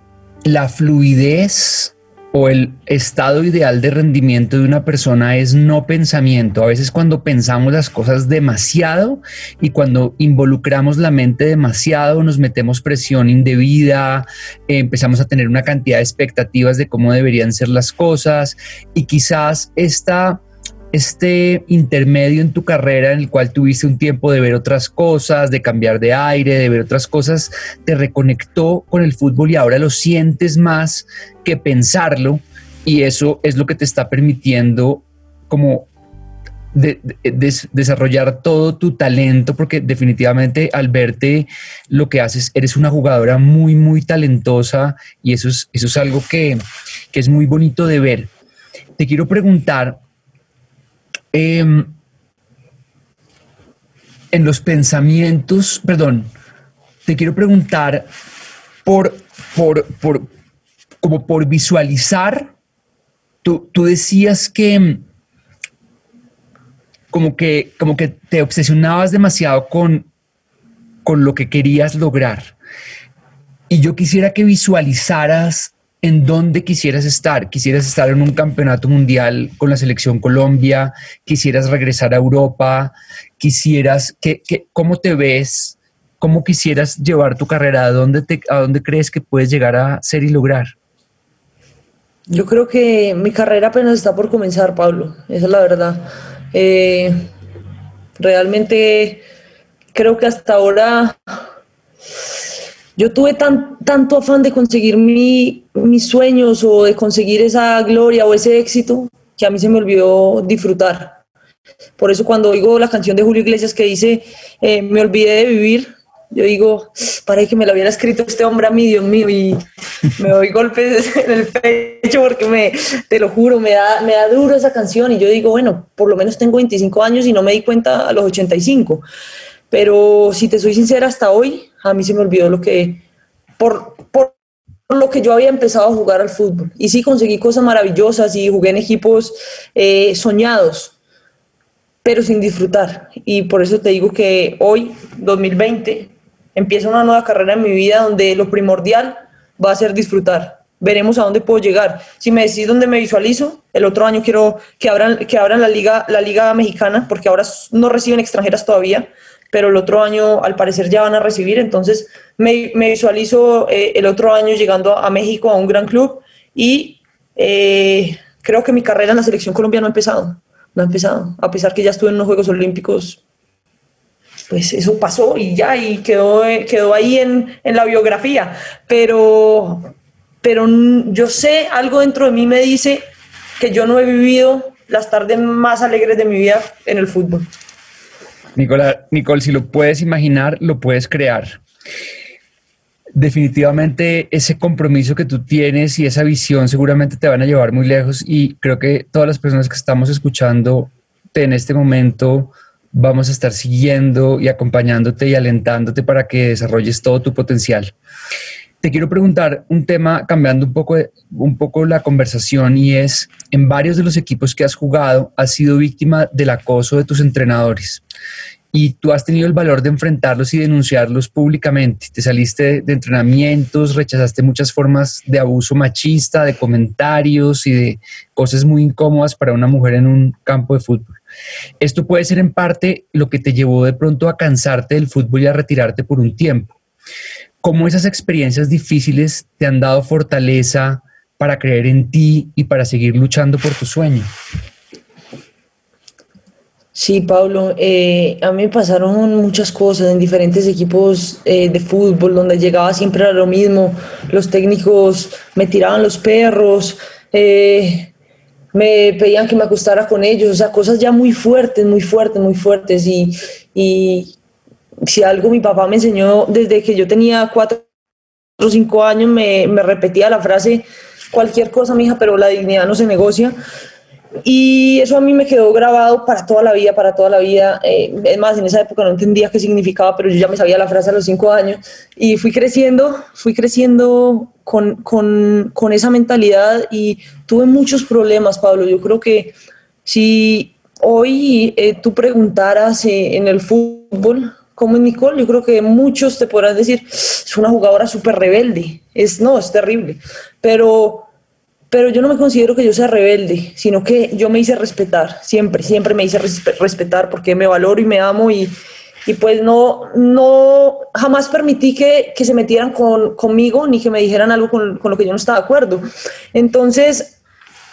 la fluidez o el estado ideal de rendimiento de una persona es no pensamiento. A veces cuando pensamos las cosas demasiado y cuando involucramos la mente demasiado, nos metemos presión indebida, empezamos a tener una cantidad de expectativas de cómo deberían ser las cosas y quizás esta este intermedio en tu carrera en el cual tuviste un tiempo de ver otras cosas, de cambiar de aire, de ver otras cosas, te reconectó con el fútbol y ahora lo sientes más que pensarlo y eso es lo que te está permitiendo como desarrollar todo tu talento, porque definitivamente al verte lo que haces, eres una jugadora muy, muy talentosa y eso es, eso es algo que, que es muy bonito de ver. Te quiero preguntar, Em, en los pensamientos, perdón, te quiero preguntar por, por, por como por visualizar, tú, tú decías que como que, como que te obsesionabas demasiado con, con lo que querías lograr. Y yo quisiera que visualizaras en dónde quisieras estar. Quisieras estar en un campeonato mundial con la selección Colombia, quisieras regresar a Europa, quisieras, que, ¿cómo te ves? ¿Cómo quisieras llevar tu carrera? ¿A dónde, te, ¿A dónde crees que puedes llegar a ser y lograr? Yo creo que mi carrera apenas está por comenzar, Pablo. Esa es la verdad. Eh, realmente creo que hasta ahora yo tuve tan, tanto afán de conseguir mi, mis sueños o de conseguir esa gloria o ese éxito que a mí se me olvidó disfrutar. Por eso cuando oigo la canción de Julio Iglesias que dice, eh, me olvidé de vivir, yo digo, para que me lo hubiera escrito este hombre a mí, Dios mío, y me doy golpes en el pecho porque me, te lo juro, me da, me da duro esa canción y yo digo, bueno, por lo menos tengo 25 años y no me di cuenta a los 85. Pero si te soy sincera, hasta hoy a mí se me olvidó lo que, por, por lo que yo había empezado a jugar al fútbol. Y sí conseguí cosas maravillosas y jugué en equipos eh, soñados, pero sin disfrutar. Y por eso te digo que hoy, 2020, empieza una nueva carrera en mi vida donde lo primordial va a ser disfrutar. Veremos a dónde puedo llegar. Si me decís dónde me visualizo, el otro año quiero que abran, que abran la, liga, la liga mexicana, porque ahora no reciben extranjeras todavía, pero el otro año al parecer ya van a recibir. Entonces me, visualizo eh, el otro año llegando a México, a un gran club, y eh, creo que mi carrera en la selección colombiana no ha empezado. No ha empezado. A pesar que ya estuve en los Juegos Olímpicos pues eso pasó y ya, y quedó, quedó ahí en, en, la biografía. Pero, pero yo sé, algo dentro de mí me dice que yo no he vivido las tardes más alegres de mi vida en el fútbol. Nicola, Nicole, si lo puedes imaginar, lo puedes crear. Definitivamente ese compromiso que tú tienes y esa visión seguramente te van a llevar muy lejos y creo que todas las personas que estamos escuchando en este momento vamos a estar siguiendo y acompañándote y alentándote para que desarrolles todo tu potencial. Te quiero preguntar un tema cambiando un poco, un poco la conversación y es, en varios de los equipos que has jugado, has sido víctima del acoso de tus entrenadores y tú has tenido el valor de enfrentarlos y denunciarlos públicamente. Te saliste de, entrenamientos, rechazaste muchas formas de abuso machista, de comentarios y de cosas muy incómodas para una mujer en un campo de fútbol. Esto puede ser en parte lo que te llevó de pronto a cansarte del fútbol y a retirarte por un tiempo. ¿Cómo esas experiencias difíciles te han dado fortaleza para creer en ti y para seguir luchando por tu sueño? Sí, Pablo, eh, a mí me pasaron muchas cosas en diferentes equipos eh, de fútbol, donde llegaba siempre a lo mismo, los técnicos me tiraban los perros, eh, me pedían que me acostara con ellos, o sea, cosas ya muy fuertes, muy fuertes, muy fuertes. Y, y si algo mi papá me enseñó desde que yo tenía cuatro o cinco años, me, me repetía la frase, cualquier cosa, mija, pero la dignidad no se negocia. Y eso a mí me quedó grabado para toda la vida, para toda la vida. Eh, es más, en esa época no entendía qué significaba, pero yo ya me sabía la frase a los cinco años. Y fui creciendo, fui creciendo con, con, con esa mentalidad y tuve muchos problemas, Pablo. Yo creo que si hoy eh, tú preguntaras eh, en el fútbol, como Nicole, yo creo que muchos te podrán decir, es una jugadora súper rebelde. Es, no, es terrible. Pero pero yo no me considero que yo sea rebelde, sino que yo me hice respetar, siempre, siempre me hice respetar porque me valoro y me amo y, y pues no, no, jamás permití que, que se metieran con, conmigo ni que me dijeran algo con, con, lo que yo no estaba de acuerdo. Entonces,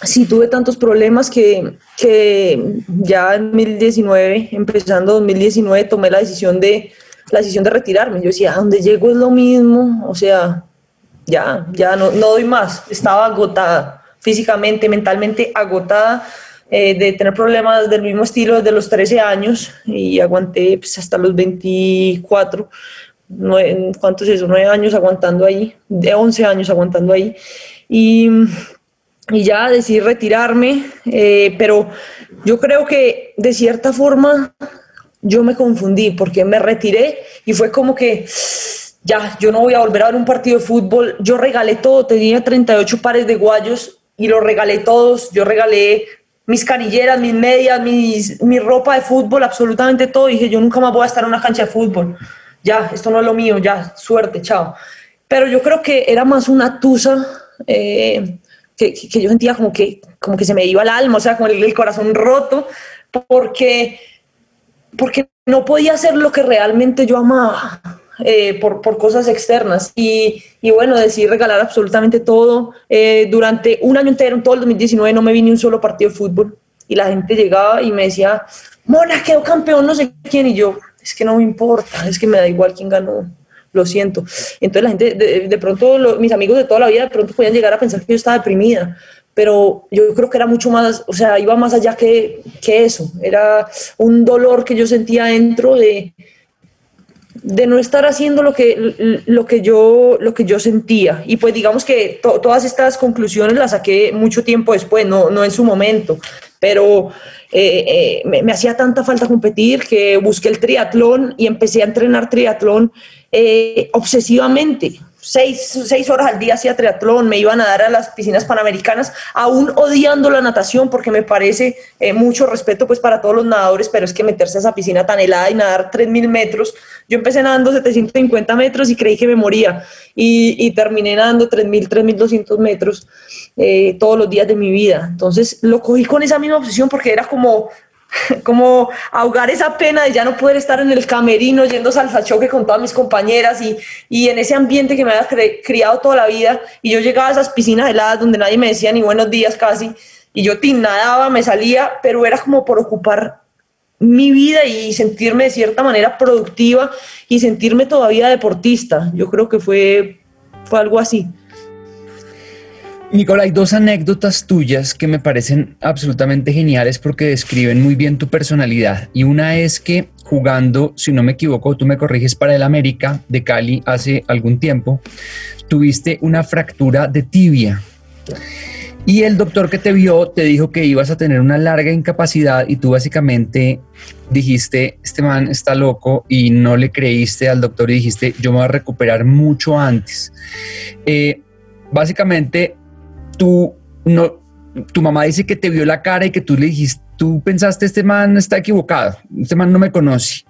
sí tuve tantos problemas que, que ya en 2019, empezando 2019, tomé la decisión de, la decisión de retirarme. Yo decía, a donde llego es lo mismo, o sea, ya, ya no, no doy más, estaba agotada, físicamente, mentalmente agotada. Eh, de tener problemas del mismo estilo desde los 13 años y aguanté pues, hasta los 24, ¿cuántos es eso? 9 años aguantando ahí, de 11 años aguantando ahí. Y, ya decidí retirarme, eh, pero yo creo que de cierta forma yo me confundí porque me retiré y fue como que ya, yo no voy a volver a ver un partido de fútbol. Yo regalé todo, tenía 38 pares de guayos y los regalé todos. Yo regalé mis canilleras, mis medias, mis, mi ropa de fútbol, absolutamente todo. dije, yo nunca más voy a estar en una cancha de fútbol. Ya, esto no es lo mío, ya, suerte, chao. Pero yo creo que era más una tusa eh, que, que, yo sentía como que, como que se me iba el alma, o sea, como el, el corazón roto, porque, porque no podía hacer lo que realmente yo amaba. Eh, por, por, cosas externas. Y, y, bueno, decidí regalar absolutamente todo. Eh, durante un año entero, en todo el 2019, no me vi ni un solo partido de fútbol. Y la gente llegaba y me decía, Mona, quedó campeón, no sé quién. Y yo, es que no me importa, es que me da igual quién ganó. Lo siento. Entonces la gente, de, de pronto, mis amigos de toda la vida, de pronto podían llegar a pensar que yo estaba deprimida pero yo creo que era mucho más, o sea, iba más allá que, que eso, era un dolor que yo sentía dentro de, de no estar haciendo lo que, lo que, yo, lo que yo sentía. Y pues digamos que todas estas conclusiones las saqué mucho tiempo después, no, no en su momento, pero eh, eh, me, hacía tanta falta competir que busqué el triatlón y empecé a entrenar triatlón eh, obsesivamente. Seis, seis horas al día hacía triatlón, me iba a nadar a las piscinas panamericanas, aún odiando la natación porque me parece eh, mucho respeto pues para todos los nadadores, pero es que meterse a esa piscina tan helada y nadar 3.000 metros, yo empecé nadando 750 metros y creí que me moría y, terminé nadando 3.000, 3.200 metros eh, todos los días de mi vida. Entonces lo cogí con esa misma obsesión porque era como como ahogar esa pena de ya no poder estar en el camerino yendo salsa choque con todas mis compañeras y, y en ese ambiente que me había criado toda la vida y yo llegaba a esas piscinas heladas donde nadie me decía ni buenos días casi y yo nadaba, me salía, pero era como por ocupar mi vida y sentirme de cierta manera productiva y sentirme todavía deportista. Yo creo que fue, fue algo así. Nicola, hay dos anécdotas tuyas que me parecen absolutamente geniales porque describen muy bien tu personalidad. Y una es que jugando, si no me equivoco, tú me corriges para el América de Cali hace algún tiempo, tuviste una fractura de tibia. Y el doctor que te vio te dijo que ibas a tener una larga incapacidad y tú básicamente dijiste, este man está loco y no le creíste al doctor y dijiste, yo me voy a recuperar mucho antes. Eh, básicamente tú no, tu mamá dice que te vio la cara y que tú le dijiste, tú pensaste, este man está equivocado, este man no me conoce.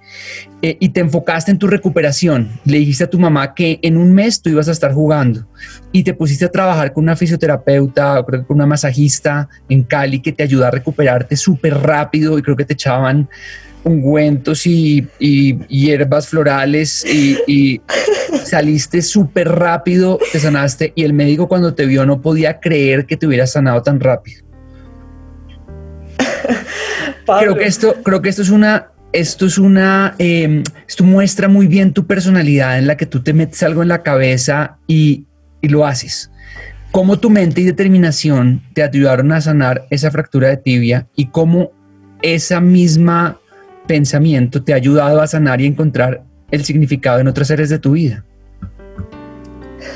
Eh, y te enfocaste en tu recuperación. Le dijiste a tu mamá que en un mes tú ibas a estar jugando y te pusiste a trabajar con una fisioterapeuta, creo que con una masajista en Cali que te ayuda a recuperarte súper rápido y creo que te echaban ungüentos y, hierbas florales y, saliste súper rápido, te sanaste y el médico cuando te vio no podía creer que te hubieras sanado tan rápido. Creo que esto, creo que esto es una, esto es una, em, esto muestra muy bien tu personalidad en la que tú te metes algo en la cabeza y, y lo haces. Cómo tu mente y determinación te ayudaron a sanar esa fractura de tibia y cómo esa misma pensamiento te ha ayudado a sanar y encontrar el significado en otras áreas de tu vida?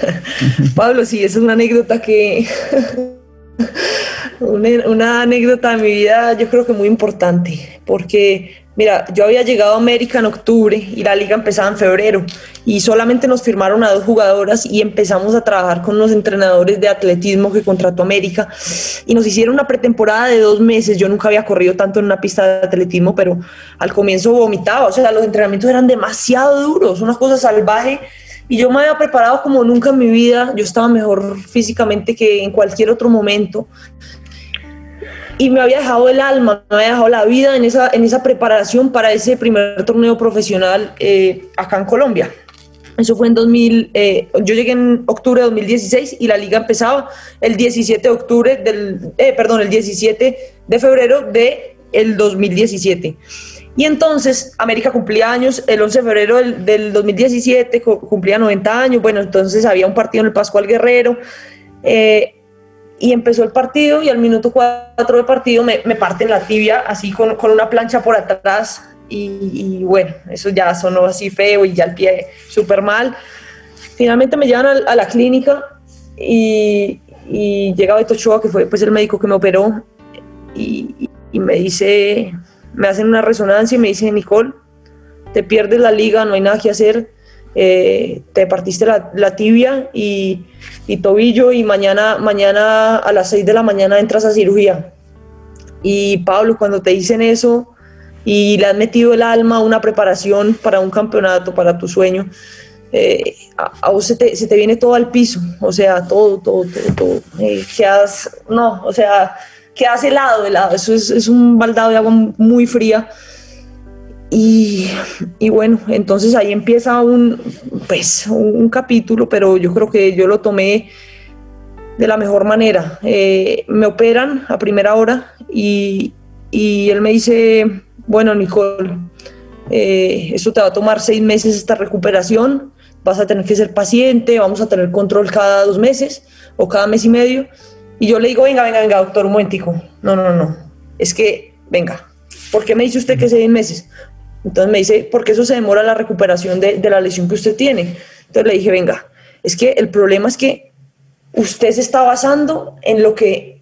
Pablo, sí, esa es una anécdota que... una, una, anécdota de mi vida yo creo que muy importante, porque Mira, yo había llegado a América en octubre y la liga empezaba en febrero y solamente nos firmaron a dos jugadoras y empezamos a trabajar con unos entrenadores de atletismo que contrató América y nos hicieron una pretemporada de dos meses. Yo nunca había corrido tanto en una pista de atletismo, pero al comienzo vomitaba, o sea, los entrenamientos eran demasiado duros, una cosa salvaje. Y yo me había preparado como nunca en mi vida, yo estaba mejor físicamente que en cualquier otro momento y me había dejado el alma, me había dejado la vida en esa, en esa preparación para ese primer torneo profesional eh, acá en Colombia. Eso fue en 2000, eh, yo llegué en octubre de 2016 y la liga empezaba el 17 de octubre del, eh, perdón, el 17 de febrero de el 2017. Y entonces América cumplía años, el 11 de febrero del, del 2017 cumplía 90 años, bueno, entonces había un partido en el Pascual Guerrero. Eh, y empezó el partido y al minuto 4 de partido me, me parten la tibia así con, con, una plancha por atrás y, bueno, eso ya sonó así feo y ya el pie súper mal. Finalmente me llevan a, la clínica y, y llega Beto Ochoa, que fue pues el médico que me operó y, y me dice, me hacen una resonancia y me dice, Nicole, te pierdes la liga, no hay nada que hacer, eh, te partiste la, tibia y, tobillo y mañana, mañana a las 6 de la mañana entras a cirugía. Y Pablo, cuando te dicen eso y le has metido el alma a una preparación para un campeonato, para tu sueño, eh, a, vos se te, viene todo al piso, o sea, todo, todo, todo, todo. Eh, quedas, no, o sea, quedas helado, helado, eso es, es un baldado de agua muy fría y, bueno, entonces ahí empieza un, pues, un capítulo, pero yo creo que yo lo tomé de la mejor manera. Eh, me operan a primera hora y, y él me dice, bueno, Nicole, eh, eso te va a tomar seis meses esta recuperación, vas a tener que ser paciente, vamos a tener control cada dos meses o cada mes y medio. Y yo le digo, venga, venga, venga, doctor, un momentico. No, no, no, es que, venga, ¿por qué me dice usted que seis meses? Entonces me dice, ¿por qué eso se demora la recuperación de, la lesión que usted tiene? Entonces le dije, venga, es que el problema es que usted se está basando en lo que,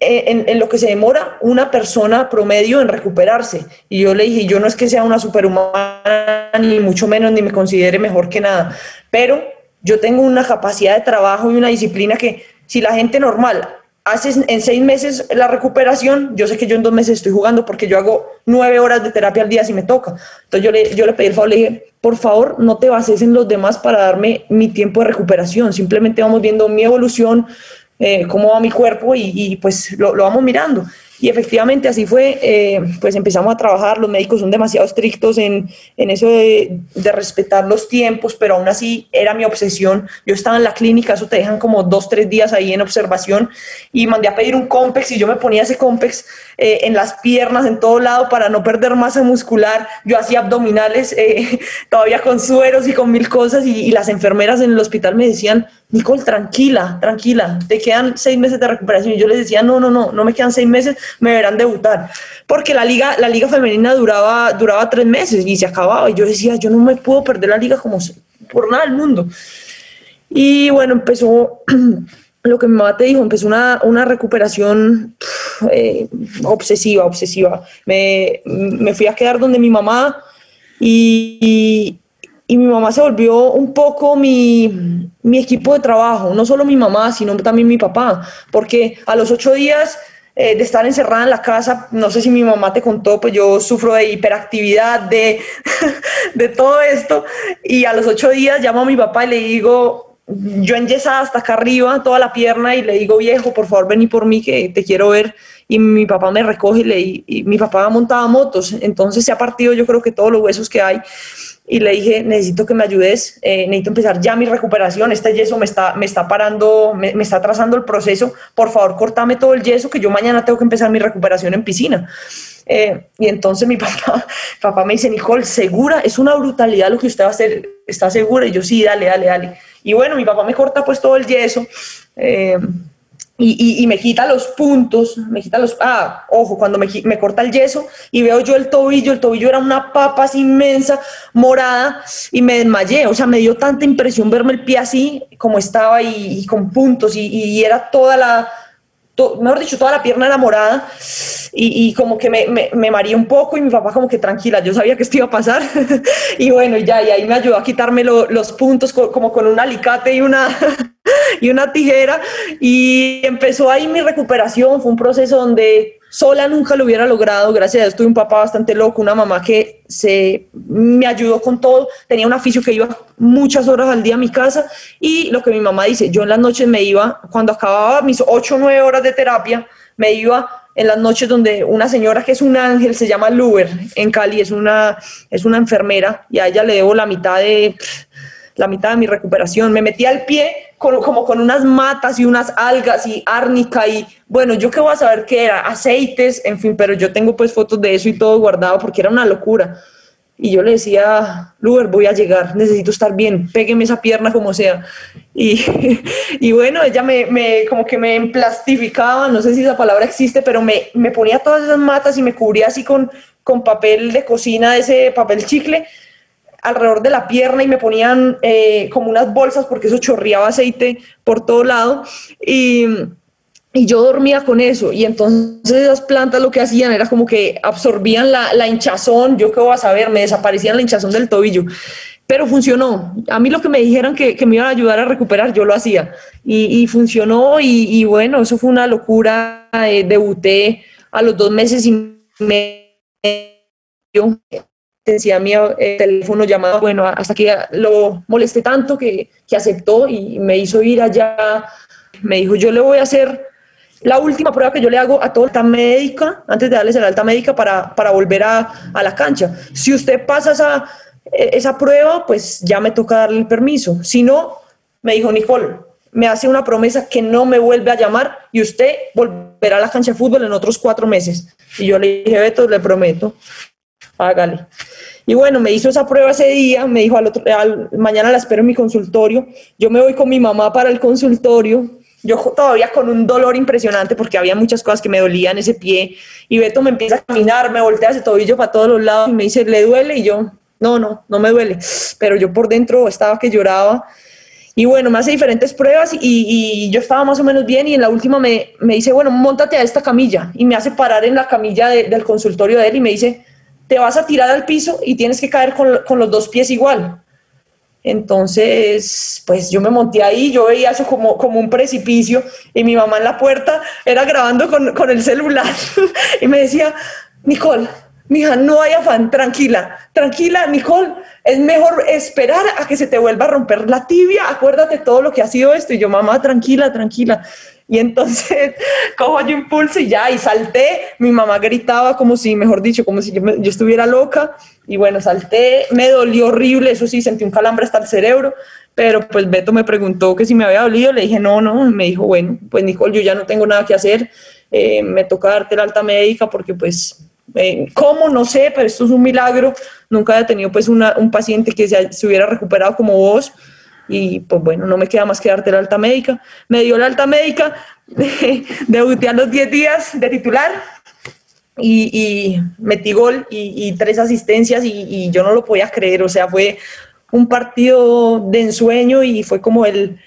en, lo que se demora una persona promedio en recuperarse. Y yo le dije, yo no es que sea una superhumana, ni mucho menos, ni me considere mejor que nada, pero yo tengo una capacidad de trabajo y una disciplina que si la gente normal hace en seis meses la recuperación, yo sé que yo en dos meses estoy jugando porque yo hago nueve horas de terapia al día si me toca. Entonces yo le, yo le pedí el favor, le dije, por favor, no te bases en los demás para darme mi tiempo de recuperación, simplemente vamos viendo mi evolución, eh, cómo va mi cuerpo y, y pues lo, lo, vamos mirando. Y efectivamente así fue, eh, pues empezamos a trabajar, los médicos son demasiado estrictos en, en eso de, respetar los tiempos, pero aún así era mi obsesión. Yo estaba en la clínica, eso te dejan como dos, tres días ahí en observación y mandé a pedir un Compex y yo me ponía ese Compex eh, en las piernas, en todo lado para no perder masa muscular. Yo hacía abdominales eh, todavía con sueros y con mil cosas y, y las enfermeras en el hospital me decían, Nicole, tranquila, tranquila, te quedan seis meses de recuperación. Y yo les decía, no, no, no, no me quedan seis meses, me verán debutar. Porque la liga, la liga femenina duraba, duraba tres meses y se acababa. Y yo decía, yo no me puedo perder la liga como por nada del mundo. Y bueno, empezó lo que mi mamá te dijo, empezó una, una recuperación eh, obsesiva, obsesiva. Me, me, fui a quedar donde mi mamá y, y mi mamá se volvió un poco mi, mi, equipo de trabajo, no solo mi mamá, sino también mi papá, porque a los ocho días eh, de estar encerrada en la casa, no sé si mi mamá te contó, pues yo sufro de hiperactividad, de, de todo esto, y a los ocho días llamo a mi papá y le digo, yo enyesada hasta acá arriba, toda la pierna, y le digo, viejo, por favor, vení por mí, que te quiero ver. Y mi papá me recoge y, le, y mi papá montaba motos, entonces se ha partido yo creo que todos los huesos que hay y le dije, necesito que me ayudes, eh, necesito empezar ya mi recuperación, este yeso me está, me está parando, me, está trazando el proceso, por favor, cortame todo el yeso, que yo mañana tengo que empezar mi recuperación en piscina. Eh, y entonces mi papá, papá me dice, Nicole, ¿segura? Es una brutalidad lo que usted va a hacer, ¿está segura? Y yo, sí, dale, dale, dale. Y bueno, mi papá me corta pues todo el yeso. Eh, y, me quita los puntos, me quita los... Ah, ojo, cuando me, me, corta el yeso y veo yo el tobillo, el tobillo era una papa así inmensa, morada, y me desmayé. O sea, me dio tanta impresión verme el pie así como estaba y, con puntos y, era toda la... To, mejor dicho, toda la pierna enamorada y, como que me, me, me, mareé un poco y mi papá como que tranquila, yo sabía que esto iba a pasar. Y bueno, ya, y ahí me ayudó a quitarme lo, los puntos como con un alicate y una, y una tijera. Y empezó ahí mi recuperación, fue un proceso donde sola nunca lo hubiera logrado, gracias a Dios tuve un papá bastante loco, una mamá que se me ayudó con todo, tenía un oficio que iba muchas horas al día a mi casa y lo que mi mamá dice, yo en las noches me iba, cuando acababa mis 8 o 9 horas de terapia, me iba en las noches donde una señora que es un ángel, se llama Luber, en Cali, es una, es una enfermera y a ella le debo la mitad de la mitad de mi recuperación. Me metí al pie con, como con unas matas y unas algas y árnica y bueno, yo qué voy a saber qué era, aceites, en fin, pero yo tengo pues fotos de eso y todo guardado porque era una locura. Y yo le decía, Luber, voy a llegar, necesito estar bien, pégueme esa pierna como sea. Y, y bueno, ella me, me, como que me emplastificaba, no sé si esa palabra existe, pero me, me ponía todas esas matas y me cubría así con, con papel de cocina, ese papel chicle, alrededor de la pierna y me ponían eh, como unas bolsas porque eso chorreaba aceite por todo lado. Y y yo dormía con eso y entonces esas plantas lo que hacían era como que absorbían la, la, hinchazón, yo qué voy a saber, me desaparecían la hinchazón del tobillo, pero funcionó. A mí lo que me dijeran que, que me iban a ayudar a recuperar, yo lo hacía y, y funcionó y, y, bueno, eso fue una locura. Eh, debuté a los dos meses y medio, decía mi eh, teléfono llamado, bueno, hasta que lo molesté tanto que, que aceptó y me hizo ir allá, me dijo, yo le voy a hacer la última prueba que yo le hago a toda alta médica, antes de darles el alta médica para, para volver a, a, la cancha. Si usted pasa esa, esa prueba, pues ya me toca darle el permiso. Si no, me dijo Nicole, me hace una promesa que no me vuelve a llamar y usted volverá a la cancha de fútbol en otros cuatro meses. Y yo le dije, Beto, le prometo, hágale. Y bueno, me hizo esa prueba ese día, me dijo, al otro, al, mañana la espero en mi consultorio. Yo me voy con mi mamá para el consultorio, yo todavía con un dolor impresionante porque había muchas cosas que me dolían ese pie y Beto me empieza a caminar, me voltea ese tobillo para todos los lados y me dice, ¿le duele? Y yo, no, no, no me duele, pero yo por dentro estaba que lloraba y bueno, me hace diferentes pruebas y, yo estaba más o menos bien y en la última me, me, dice, bueno, montate a esta camilla y me hace parar en la camilla de, del consultorio de él y me dice, te vas a tirar al piso y tienes que caer con, con los dos pies igual. Entonces, pues yo me monté ahí, yo veía eso como, como un precipicio y mi mamá en la puerta era grabando con, con el celular y me decía, Nicole, mija, no hay afán, tranquila, tranquila, Nicole, es mejor esperar a que se te vuelva a romper la tibia, acuérdate todo lo que ha sido esto. Y yo, mamá, tranquila, tranquila. Y entonces cojo yo impulso y ya, y salté. Mi mamá gritaba como si, mejor dicho, como si yo, yo, estuviera loca. Y bueno, salté, me dolió horrible, eso sí, sentí un calambre hasta el cerebro. Pero pues Beto me preguntó que si me había dolido, le dije no, no. me dijo, bueno, pues Nicole, yo ya no tengo nada que hacer. Eh, me toca darte la alta médica porque pues eh, ¿Cómo? No sé, pero esto es un milagro. Nunca había tenido pues una, un paciente que se, hubiera recuperado como vos y pues bueno, no me queda más que darte la alta médica. Me dio la alta médica, debuté a los 10 días de titular y, metí gol y, tres asistencias y, yo no lo podía creer, o sea, fue un partido de ensueño y fue como el...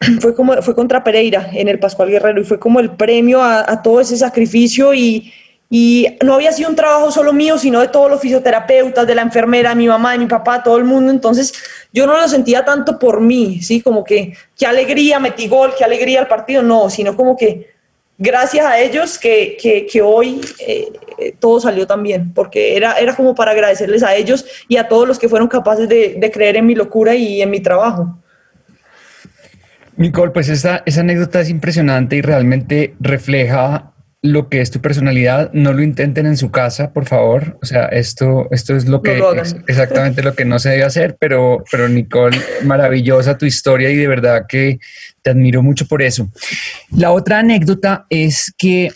Fue, como, fue contra Pereira en el Pascual Guerrero y fue como el premio a todo ese sacrificio y, y no había sido un trabajo solo mío, sino de todos los fisioterapeutas, de la enfermera, mi mamá, de mi papá, todo el mundo. Entonces yo no lo sentía tanto por mí, ¿sí? Como que qué alegría metí gol, qué alegría el partido, no, sino como que gracias a ellos que, que, que hoy eh, todo salió tan bien, porque era, era como para agradecerles a ellos y a todos los que fueron capaces de, de creer en mi locura y en mi trabajo. Nicole, pues esa, esa anécdota es impresionante y realmente refleja lo que es tu personalidad. No lo intenten en su casa, por favor. O sea, esto, esto es lo que No lo es hagan. exactamente lo que no se debe hacer, pero, pero Nicole, maravillosa tu historia y de verdad que te admiro mucho por eso. La otra anécdota es que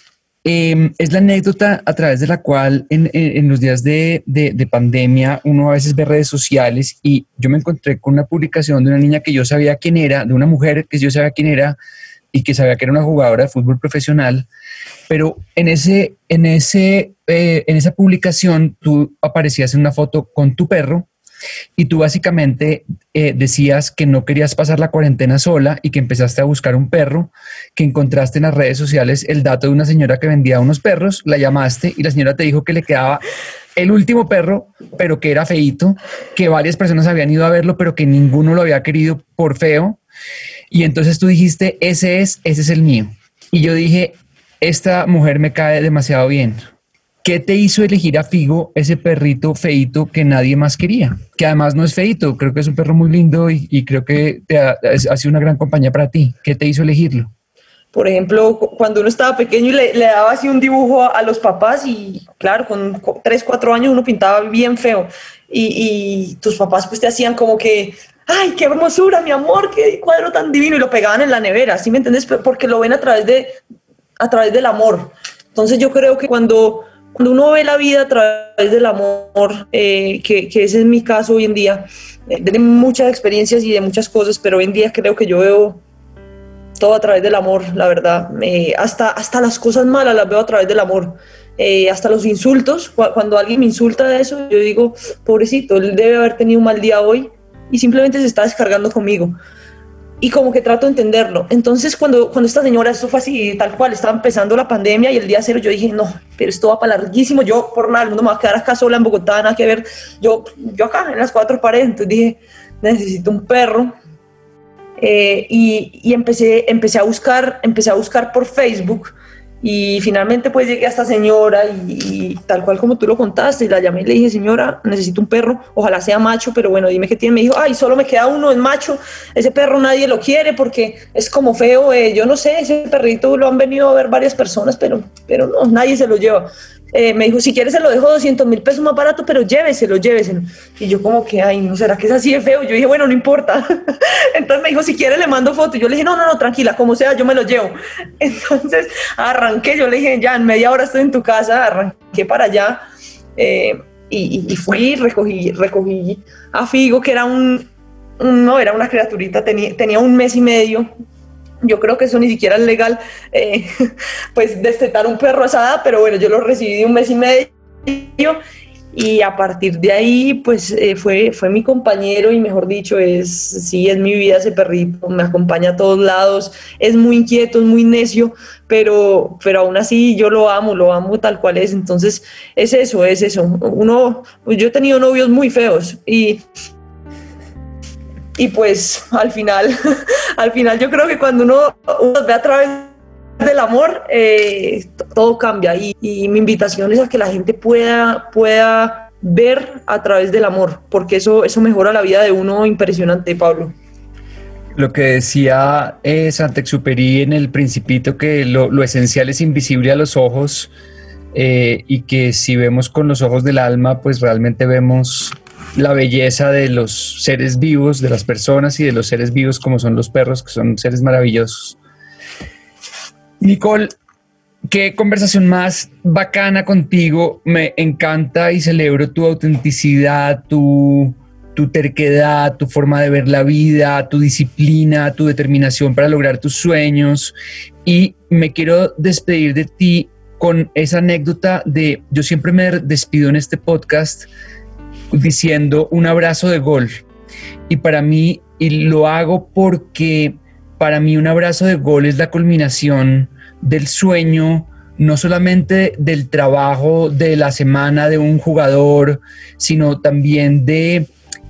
eh, es la anécdota a través de la cual en, en- en los días de, de- de pandemia uno a veces ve redes sociales y yo me encontré con una publicación de una niña que yo sabía quién era, de una mujer que yo sabía quién era y que sabía que era una jugadora de fútbol profesional, pero en, ese, en, ese, eh, en esa publicación tú aparecías en una foto con tu perro y tú básicamente eh, decías que no querías pasar la cuarentena sola y que empezaste a buscar un perro, que encontraste en las redes sociales el dato de una señora que vendía unos perros, la llamaste y la señora te dijo que le quedaba el último perro, pero que era feito, que varias personas habían ido a verlo, pero que ninguno lo había querido por feo. Y entonces tú dijiste, ese es, ese es el mío. Y yo dije, esta mujer me cae demasiado bien. ¿Qué te hizo elegir a Figo, ese perrito feito que nadie más quería? Que además no es feito, creo que es un perro muy lindo y, creo que te ha, sido una gran compañía para ti. ¿Qué te hizo elegirlo? Por ejemplo, cu- cuando uno estaba pequeño y le, daba así un dibujo a, los papás y claro, con cu- tres, cuatro años uno pintaba bien feo y, y tus papás pues te hacían como que, ay, qué hermosura, mi amor, qué cuadro tan divino y lo pegaban en la nevera, ¿sí me entiendes? Porque lo ven a través, de, a través del amor. Entonces yo creo que cuando, cuando uno ve la vida a través del amor, eh, que, que ese es mi caso hoy en día, eh, de muchas experiencias y de muchas cosas, pero hoy en día creo que yo veo todo a través del amor, la verdad. Hasta, hasta las cosas malas las veo a través del amor. Eh, hasta los insultos, cu- cuando alguien me insulta de eso, yo digo, pobrecito, él debe haber tenido un mal día hoy y simplemente se está descargando conmigo. Y como que trato de entenderlo. Entonces, cuando, cuando esta señora, esto fue así, tal cual, estaba empezando la pandemia y el día cero, yo dije, no, pero esto va para larguísimo. Yo, por nada, el mundo me va a quedar acá sola en Bogotá, nada que ver. Yo, yo acá, en las cuatro paredes. Entonces dije, necesito un perro. Eh, y, y empecé, empecé, a buscar, empecé a buscar por Facebook y finalmente pues llegué a esta señora y, tal cual como tú lo contaste, la llamé y le dije, señora, necesito un perro, ojalá sea macho, pero bueno, dime qué tiene. Me dijo, ay, solo me queda uno, es macho, ese perro nadie lo quiere porque es como feo, eh, yo no sé, ese perrito lo han venido a ver varias personas, pero, pero no, nadie se lo lleva. Eh, me dijo, si quieres se lo dejo 200 mil pesos más barato, pero lléveselo, lléveselo. Y yo como que, ay, ¿no será que es así de feo? Yo dije, bueno, no importa. Entonces me dijo, si quiere le mando foto. Y yo le dije, no, no, no, tranquila, como sea, yo me lo llevo. Entonces arranqué, yo le dije, ya, en media hora estoy en tu casa, arranqué para allá. eh, y, y fui, recogí, recogí a Figo, que era un- no, era una criaturita, tenía, tenía un mes y medio. Yo creo que eso ni siquiera es legal, eh, pues destetar un perro a esa edad, pero bueno, yo lo recibí de un mes y medio y a partir de ahí, pues eh, fue, fue mi compañero y mejor dicho, es, sí, es mi vida ese perrito, me acompaña a todos lados, es muy inquieto, es muy necio, pero, pero aún así yo lo amo, lo amo tal cual es, entonces es eso, es eso. Uno, yo he tenido novios muy feos y y pues al final, al final yo creo que cuando uno, ve a través del amor, eh, todo cambia y, y, mi invitación es a que la gente pueda, pueda ver a través del amor, porque eso, eso mejora la vida de uno impresionante, Pablo. Lo que decía eh, Santexuperi en el Principito, que lo, lo, esencial es invisible a los ojos eh, y que si vemos con los ojos del alma, pues realmente vemos la belleza de los seres vivos, de las personas y de los seres vivos como son los perros, que son seres maravillosos. Nicole, qué conversación más bacana contigo. Me encanta y celebro tu autenticidad, tu, tu terquedad, tu forma de ver la vida, tu disciplina, tu determinación para lograr tus sueños. Y me quiero despedir de ti con esa anécdota de, yo siempre me despido en este podcast diciendo un abrazo de gol. Y para mí, y lo hago porque para mí un abrazo de gol es la culminación del sueño, no solamente del trabajo de la semana de un jugador, sino también de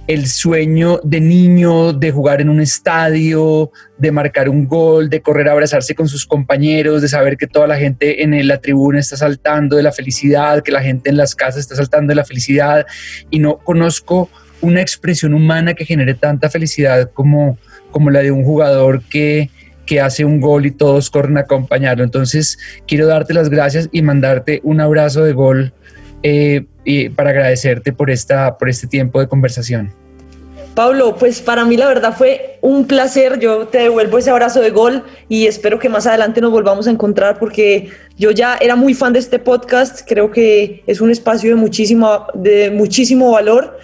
el sueño de niño de jugar en un estadio, de marcar un gol, de correr a abrazarse con sus compañeros, de saber que toda la gente en la tribuna está saltando de la felicidad, que la gente en las casas está saltando de la felicidad y no conozco una expresión humana que genere tanta felicidad como, como la de un jugador que, que hace un gol y todos corren a acompañarlo. Entonces quiero darte las gracias y mandarte un abrazo de gol eh, y para agradecerte por, esta, por este tiempo de conversación. Pablo, pues para mí la verdad fue un placer. Yo te devuelvo ese abrazo de gol y espero que más adelante nos volvamos a encontrar porque yo ya era muy fan de este podcast. Creo que es un espacio de muchísimo, de muchísimo valor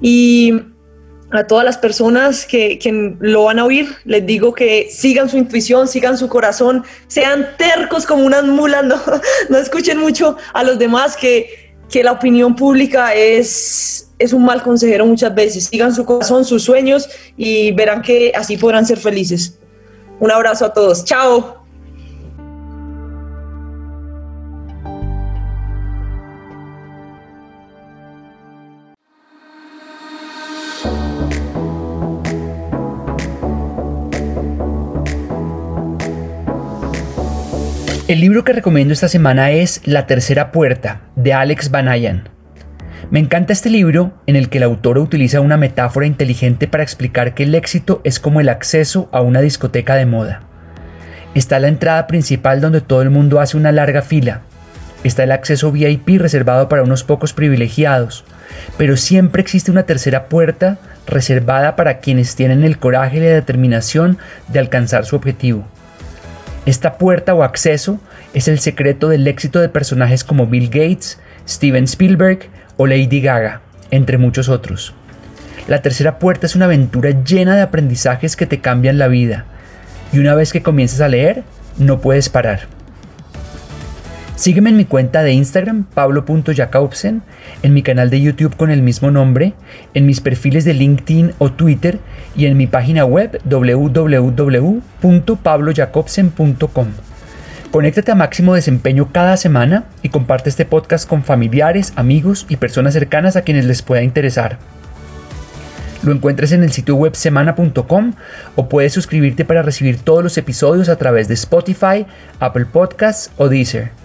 y a todas las personas que, que, lo van a oír, les digo que sigan su intuición, sigan su corazón, sean tercos como unas mulas, no, no escuchen mucho a los demás que que la opinión pública es, es un mal consejero muchas veces. Sigan su corazón, sus sueños y verán que así podrán ser felices. Un abrazo a todos. Chao. El libro que recomiendo esta semana es La Tercera Puerta, de Alex Banayan. Me encanta este libro en el que el autor utiliza una metáfora inteligente para explicar que el éxito es como el acceso a una discoteca de moda. Está la entrada principal donde todo el mundo hace una larga fila. Está el acceso VIP reservado para unos pocos privilegiados. Pero siempre existe una tercera puerta reservada para quienes tienen el coraje y la determinación de alcanzar su objetivo. Esta puerta o acceso es el secreto del éxito de personajes como Bill Gates, Steven Spielberg o Lady Gaga, entre muchos otros. La tercera puerta es una aventura llena de aprendizajes que te cambian la vida, y una vez que comienzas a leer, no puedes parar. Sígueme en mi cuenta de Instagram, pablo.jacobsen, en mi canal de YouTube con el mismo nombre, en mis perfiles de LinkedIn o Twitter y en mi página web www.pablojacobsen.com. Conéctate a máximo desempeño cada semana y comparte este podcast con familiares, amigos y personas cercanas a quienes les pueda interesar. Lo encuentres en el sitio web semana.com o puedes suscribirte para recibir todos los episodios a través de Spotify, Apple Podcasts o Deezer.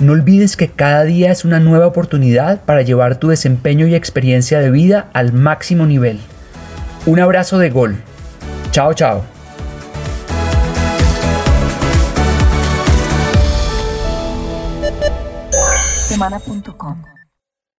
No olvides que cada día es una nueva oportunidad para llevar tu desempeño y experiencia de vida al máximo nivel. Un abrazo de gol. Chao, chao.